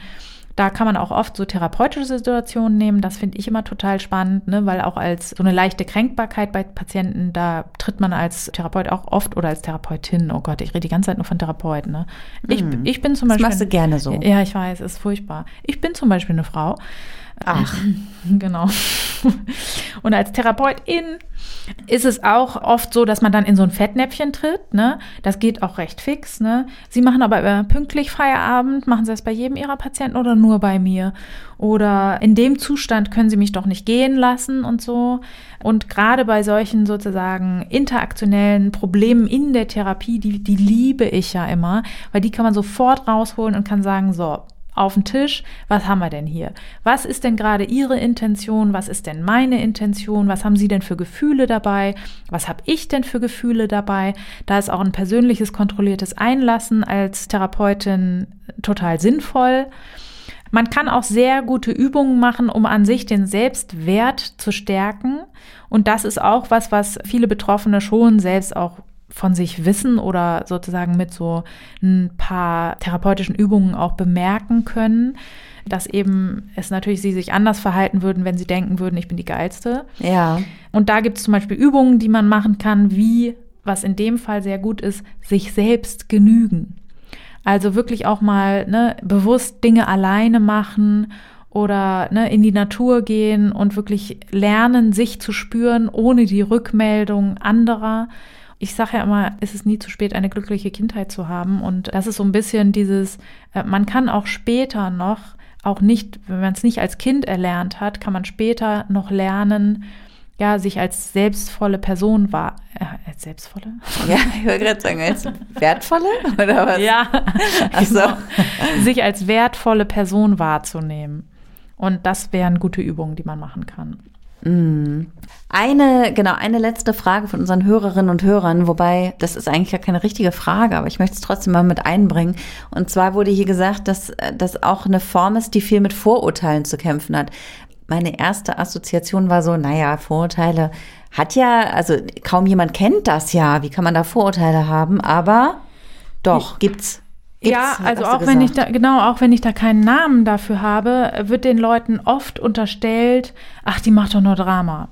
S2: Da kann man auch oft so therapeutische Situationen nehmen. Das finde ich immer total spannend, ne? weil auch als so eine leichte Kränkbarkeit bei Patienten, da tritt man als Therapeut auch oft oder als Therapeutin. Oh Gott, ich rede die ganze Zeit nur von Therapeuten. Ne? Ich, mm. ich bin zum Beispiel.
S1: Das machst du gerne so.
S2: Ja, ich weiß, ist furchtbar. Ich bin zum Beispiel eine Frau.
S1: Ach. [laughs]
S2: Genau. Und als Therapeutin ist es auch oft so, dass man dann in so ein Fettnäpfchen tritt. Ne? Das geht auch recht fix. Ne? Sie machen aber pünktlich Feierabend. Machen Sie das bei jedem Ihrer Patienten oder nur bei mir? Oder in dem Zustand können Sie mich doch nicht gehen lassen und so. Und gerade bei solchen sozusagen interaktionellen Problemen in der Therapie, die, die liebe ich ja immer, weil die kann man sofort rausholen und kann sagen, so, auf den Tisch, was haben wir denn hier? Was ist denn gerade Ihre Intention? Was ist denn meine Intention? Was haben Sie denn für Gefühle dabei? Was habe ich denn für Gefühle dabei? Da ist auch ein persönliches, kontrolliertes Einlassen als Therapeutin total sinnvoll. Man kann auch sehr gute Übungen machen, um an sich den Selbstwert zu stärken. Und das ist auch was, was viele Betroffene schon selbst auch von sich wissen oder sozusagen mit so ein paar therapeutischen Übungen auch bemerken können, dass eben es natürlich sie sich anders verhalten würden, wenn sie denken würden, ich bin die Geilste.
S1: Ja.
S2: Und da gibt es zum Beispiel Übungen, die man machen kann, wie, was in dem Fall sehr gut ist, sich selbst genügen. Also wirklich auch mal ne, bewusst Dinge alleine machen oder ne, in die Natur gehen und wirklich lernen, sich zu spüren, ohne die Rückmeldung anderer ich sage ja immer, es ist nie zu spät, eine glückliche Kindheit zu haben. Und das ist so ein bisschen dieses, äh, man kann auch später noch, auch nicht, wenn man es nicht als Kind erlernt hat, kann man später noch lernen, ja, sich als selbstvolle Person wahr, äh, als selbstvolle? [laughs]
S1: Ja, ich wollte gerade sagen, als wertvolle oder was?
S2: Ja, also genau. sich als wertvolle Person wahrzunehmen. Und das wären gute Übungen, die man machen kann.
S1: Mm. Eine, genau, eine letzte Frage von unseren Hörerinnen und Hörern, wobei das ist eigentlich ja keine richtige Frage, aber ich möchte es trotzdem mal mit einbringen. Und zwar wurde hier gesagt, dass das auch eine Form ist, die viel mit Vorurteilen zu kämpfen hat. Meine erste Assoziation war so, naja, Vorurteile hat ja, also kaum jemand kennt das ja. Wie kann man da Vorurteile haben? Aber doch, gibt's.
S2: Gibt's, ja, also auch wenn ich da, genau, auch wenn ich da keinen Namen dafür habe, wird den Leuten oft unterstellt, ach, die macht doch nur Drama.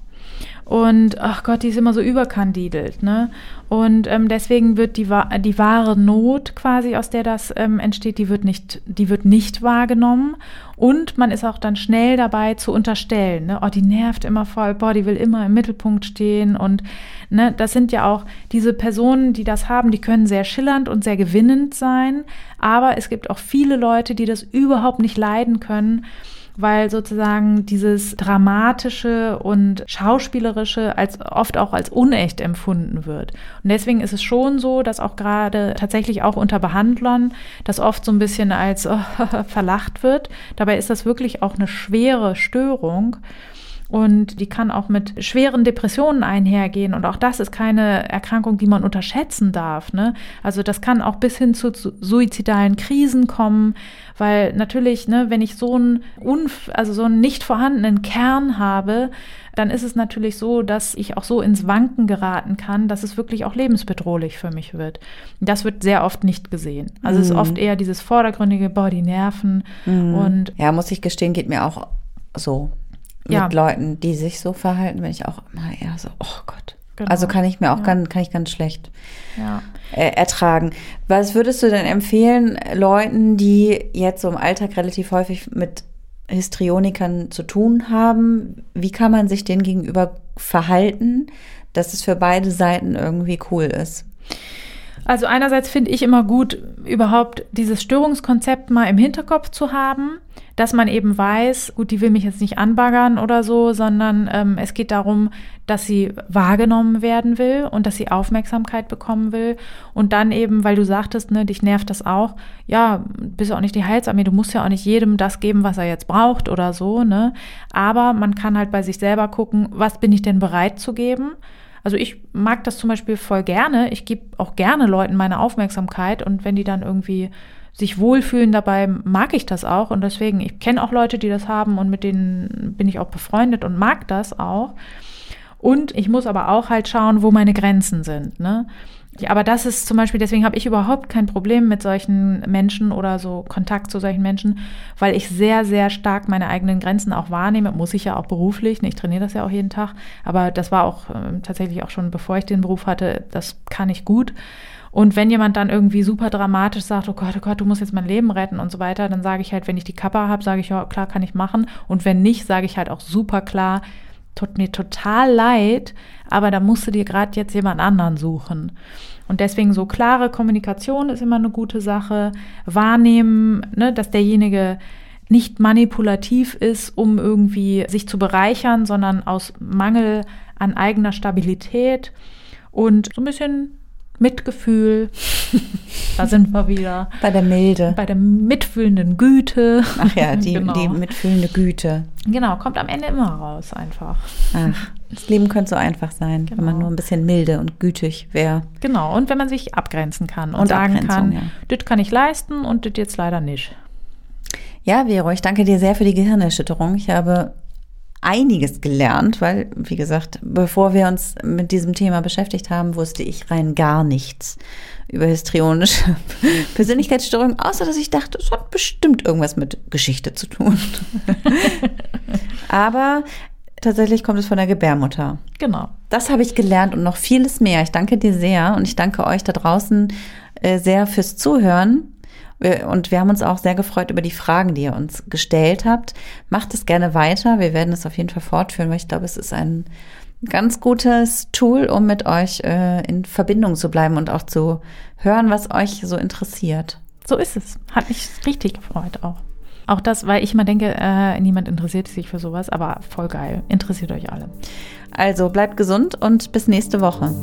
S2: Und ach Gott, die ist immer so überkandidelt, ne? Und ähm, deswegen wird die, die wahre Not quasi, aus der das ähm, entsteht, die wird nicht, die wird nicht wahrgenommen. Und man ist auch dann schnell dabei zu unterstellen, ne? Oh, die nervt immer voll, boah, die will immer im Mittelpunkt stehen. Und ne, das sind ja auch diese Personen, die das haben, die können sehr schillernd und sehr gewinnend sein. Aber es gibt auch viele Leute, die das überhaupt nicht leiden können weil sozusagen dieses Dramatische und Schauspielerische als oft auch als unecht empfunden wird. Und deswegen ist es schon so, dass auch gerade tatsächlich auch unter Behandlern das oft so ein bisschen als [laughs] verlacht wird. Dabei ist das wirklich auch eine schwere Störung. Und die kann auch mit schweren Depressionen einhergehen. Und auch das ist keine Erkrankung, die man unterschätzen darf. Ne? Also das kann auch bis hin zu, zu suizidalen Krisen kommen, weil natürlich, ne, wenn ich so einen, unf also so einen nicht vorhandenen Kern habe, dann ist es natürlich so, dass ich auch so ins Wanken geraten kann, dass es wirklich auch lebensbedrohlich für mich wird. Das wird sehr oft nicht gesehen. Also mhm. es ist mhm. oft eher dieses vordergründige, boah, die Nerven
S1: mhm. und. Ja, muss ich gestehen, geht mir auch so mit ja. Leuten, die sich so verhalten, bin ich auch immer eher so, oh Gott. Genau. Also kann ich mir auch ja. ganz, kann ich ganz schlecht ja. äh, ertragen. Was würdest du denn empfehlen Leuten, die jetzt so im Alltag relativ häufig mit Histrionikern zu tun haben? Wie kann man sich denen gegenüber verhalten, dass es für beide Seiten irgendwie cool ist?
S2: Also einerseits finde ich immer gut, überhaupt dieses Störungskonzept mal im Hinterkopf zu haben, dass man eben weiß, gut, die will mich jetzt nicht anbaggern oder so, sondern ähm, es geht darum, dass sie wahrgenommen werden will und dass sie Aufmerksamkeit bekommen will. Und dann eben, weil du sagtest, ne, dich nervt das auch, ja, bist ja auch nicht die Heilsarmee, du musst ja auch nicht jedem das geben, was er jetzt braucht oder so, ne? Aber man kann halt bei sich selber gucken, was bin ich denn bereit zu geben? Also ich mag das zum Beispiel voll gerne. Ich gebe auch gerne Leuten meine Aufmerksamkeit und wenn die dann irgendwie sich wohlfühlen dabei, mag ich das auch. Und deswegen, ich kenne auch Leute, die das haben und mit denen bin ich auch befreundet und mag das auch. Und ich muss aber auch halt schauen, wo meine Grenzen sind. Ne? Ja, aber das ist zum Beispiel, deswegen habe ich überhaupt kein Problem mit solchen Menschen oder so Kontakt zu solchen Menschen, weil ich sehr, sehr stark meine eigenen Grenzen auch wahrnehme. Muss ich ja auch beruflich, ich trainiere das ja auch jeden Tag, aber das war auch äh, tatsächlich auch schon, bevor ich den Beruf hatte, das kann ich gut. Und wenn jemand dann irgendwie super dramatisch sagt, oh Gott, oh Gott, du musst jetzt mein Leben retten und so weiter, dann sage ich halt, wenn ich die Kappa habe, sage ich, ja, klar, kann ich machen. Und wenn nicht, sage ich halt auch super klar, tut mir total leid, aber da musst du dir gerade jetzt jemand anderen suchen. Und deswegen so klare Kommunikation ist immer eine gute Sache. Wahrnehmen, ne, dass derjenige nicht manipulativ ist, um irgendwie sich zu bereichern, sondern aus Mangel an eigener Stabilität und so ein bisschen Mitgefühl. da sind wir wieder.
S1: Bei der Milde.
S2: Bei der mitfühlenden Güte.
S1: Ach ja, die, genau. die mitfühlende Güte.
S2: Genau, kommt am Ende immer raus einfach.
S1: Ach, das Leben könnte so einfach sein, genau. wenn man genau. nur ein bisschen milde und gütig wäre.
S2: Genau, und wenn man sich abgrenzen kann und, und sagen kann, ja. das kann ich leisten und das jetzt leider nicht.
S1: Ja, Vero, ich danke dir sehr für die Gehirnerschütterung. Ich habe einiges gelernt, weil, wie gesagt, bevor wir uns mit diesem Thema beschäftigt haben, wusste ich rein gar nichts über histrionische [laughs] Persönlichkeitsstörungen, außer dass ich dachte, es hat bestimmt irgendwas mit Geschichte zu tun. [laughs] Aber tatsächlich kommt es von der Gebärmutter.
S2: Genau.
S1: Das habe ich gelernt und noch vieles mehr. Ich danke dir sehr und ich danke euch da draußen äh, sehr fürs Zuhören. Und wir haben uns auch sehr gefreut über die Fragen, die ihr uns gestellt habt. Macht es gerne weiter. Wir werden es auf jeden Fall fortführen, weil ich glaube, es ist ein ganz gutes Tool, um mit euch äh, in Verbindung zu bleiben und auch zu hören, was euch so interessiert.
S2: So ist es. Hat mich richtig gefreut auch. Auch das, weil ich mal denke, äh, niemand interessiert sich für sowas, aber voll geil. Interessiert euch alle.
S1: Also bleibt gesund und bis nächste Woche.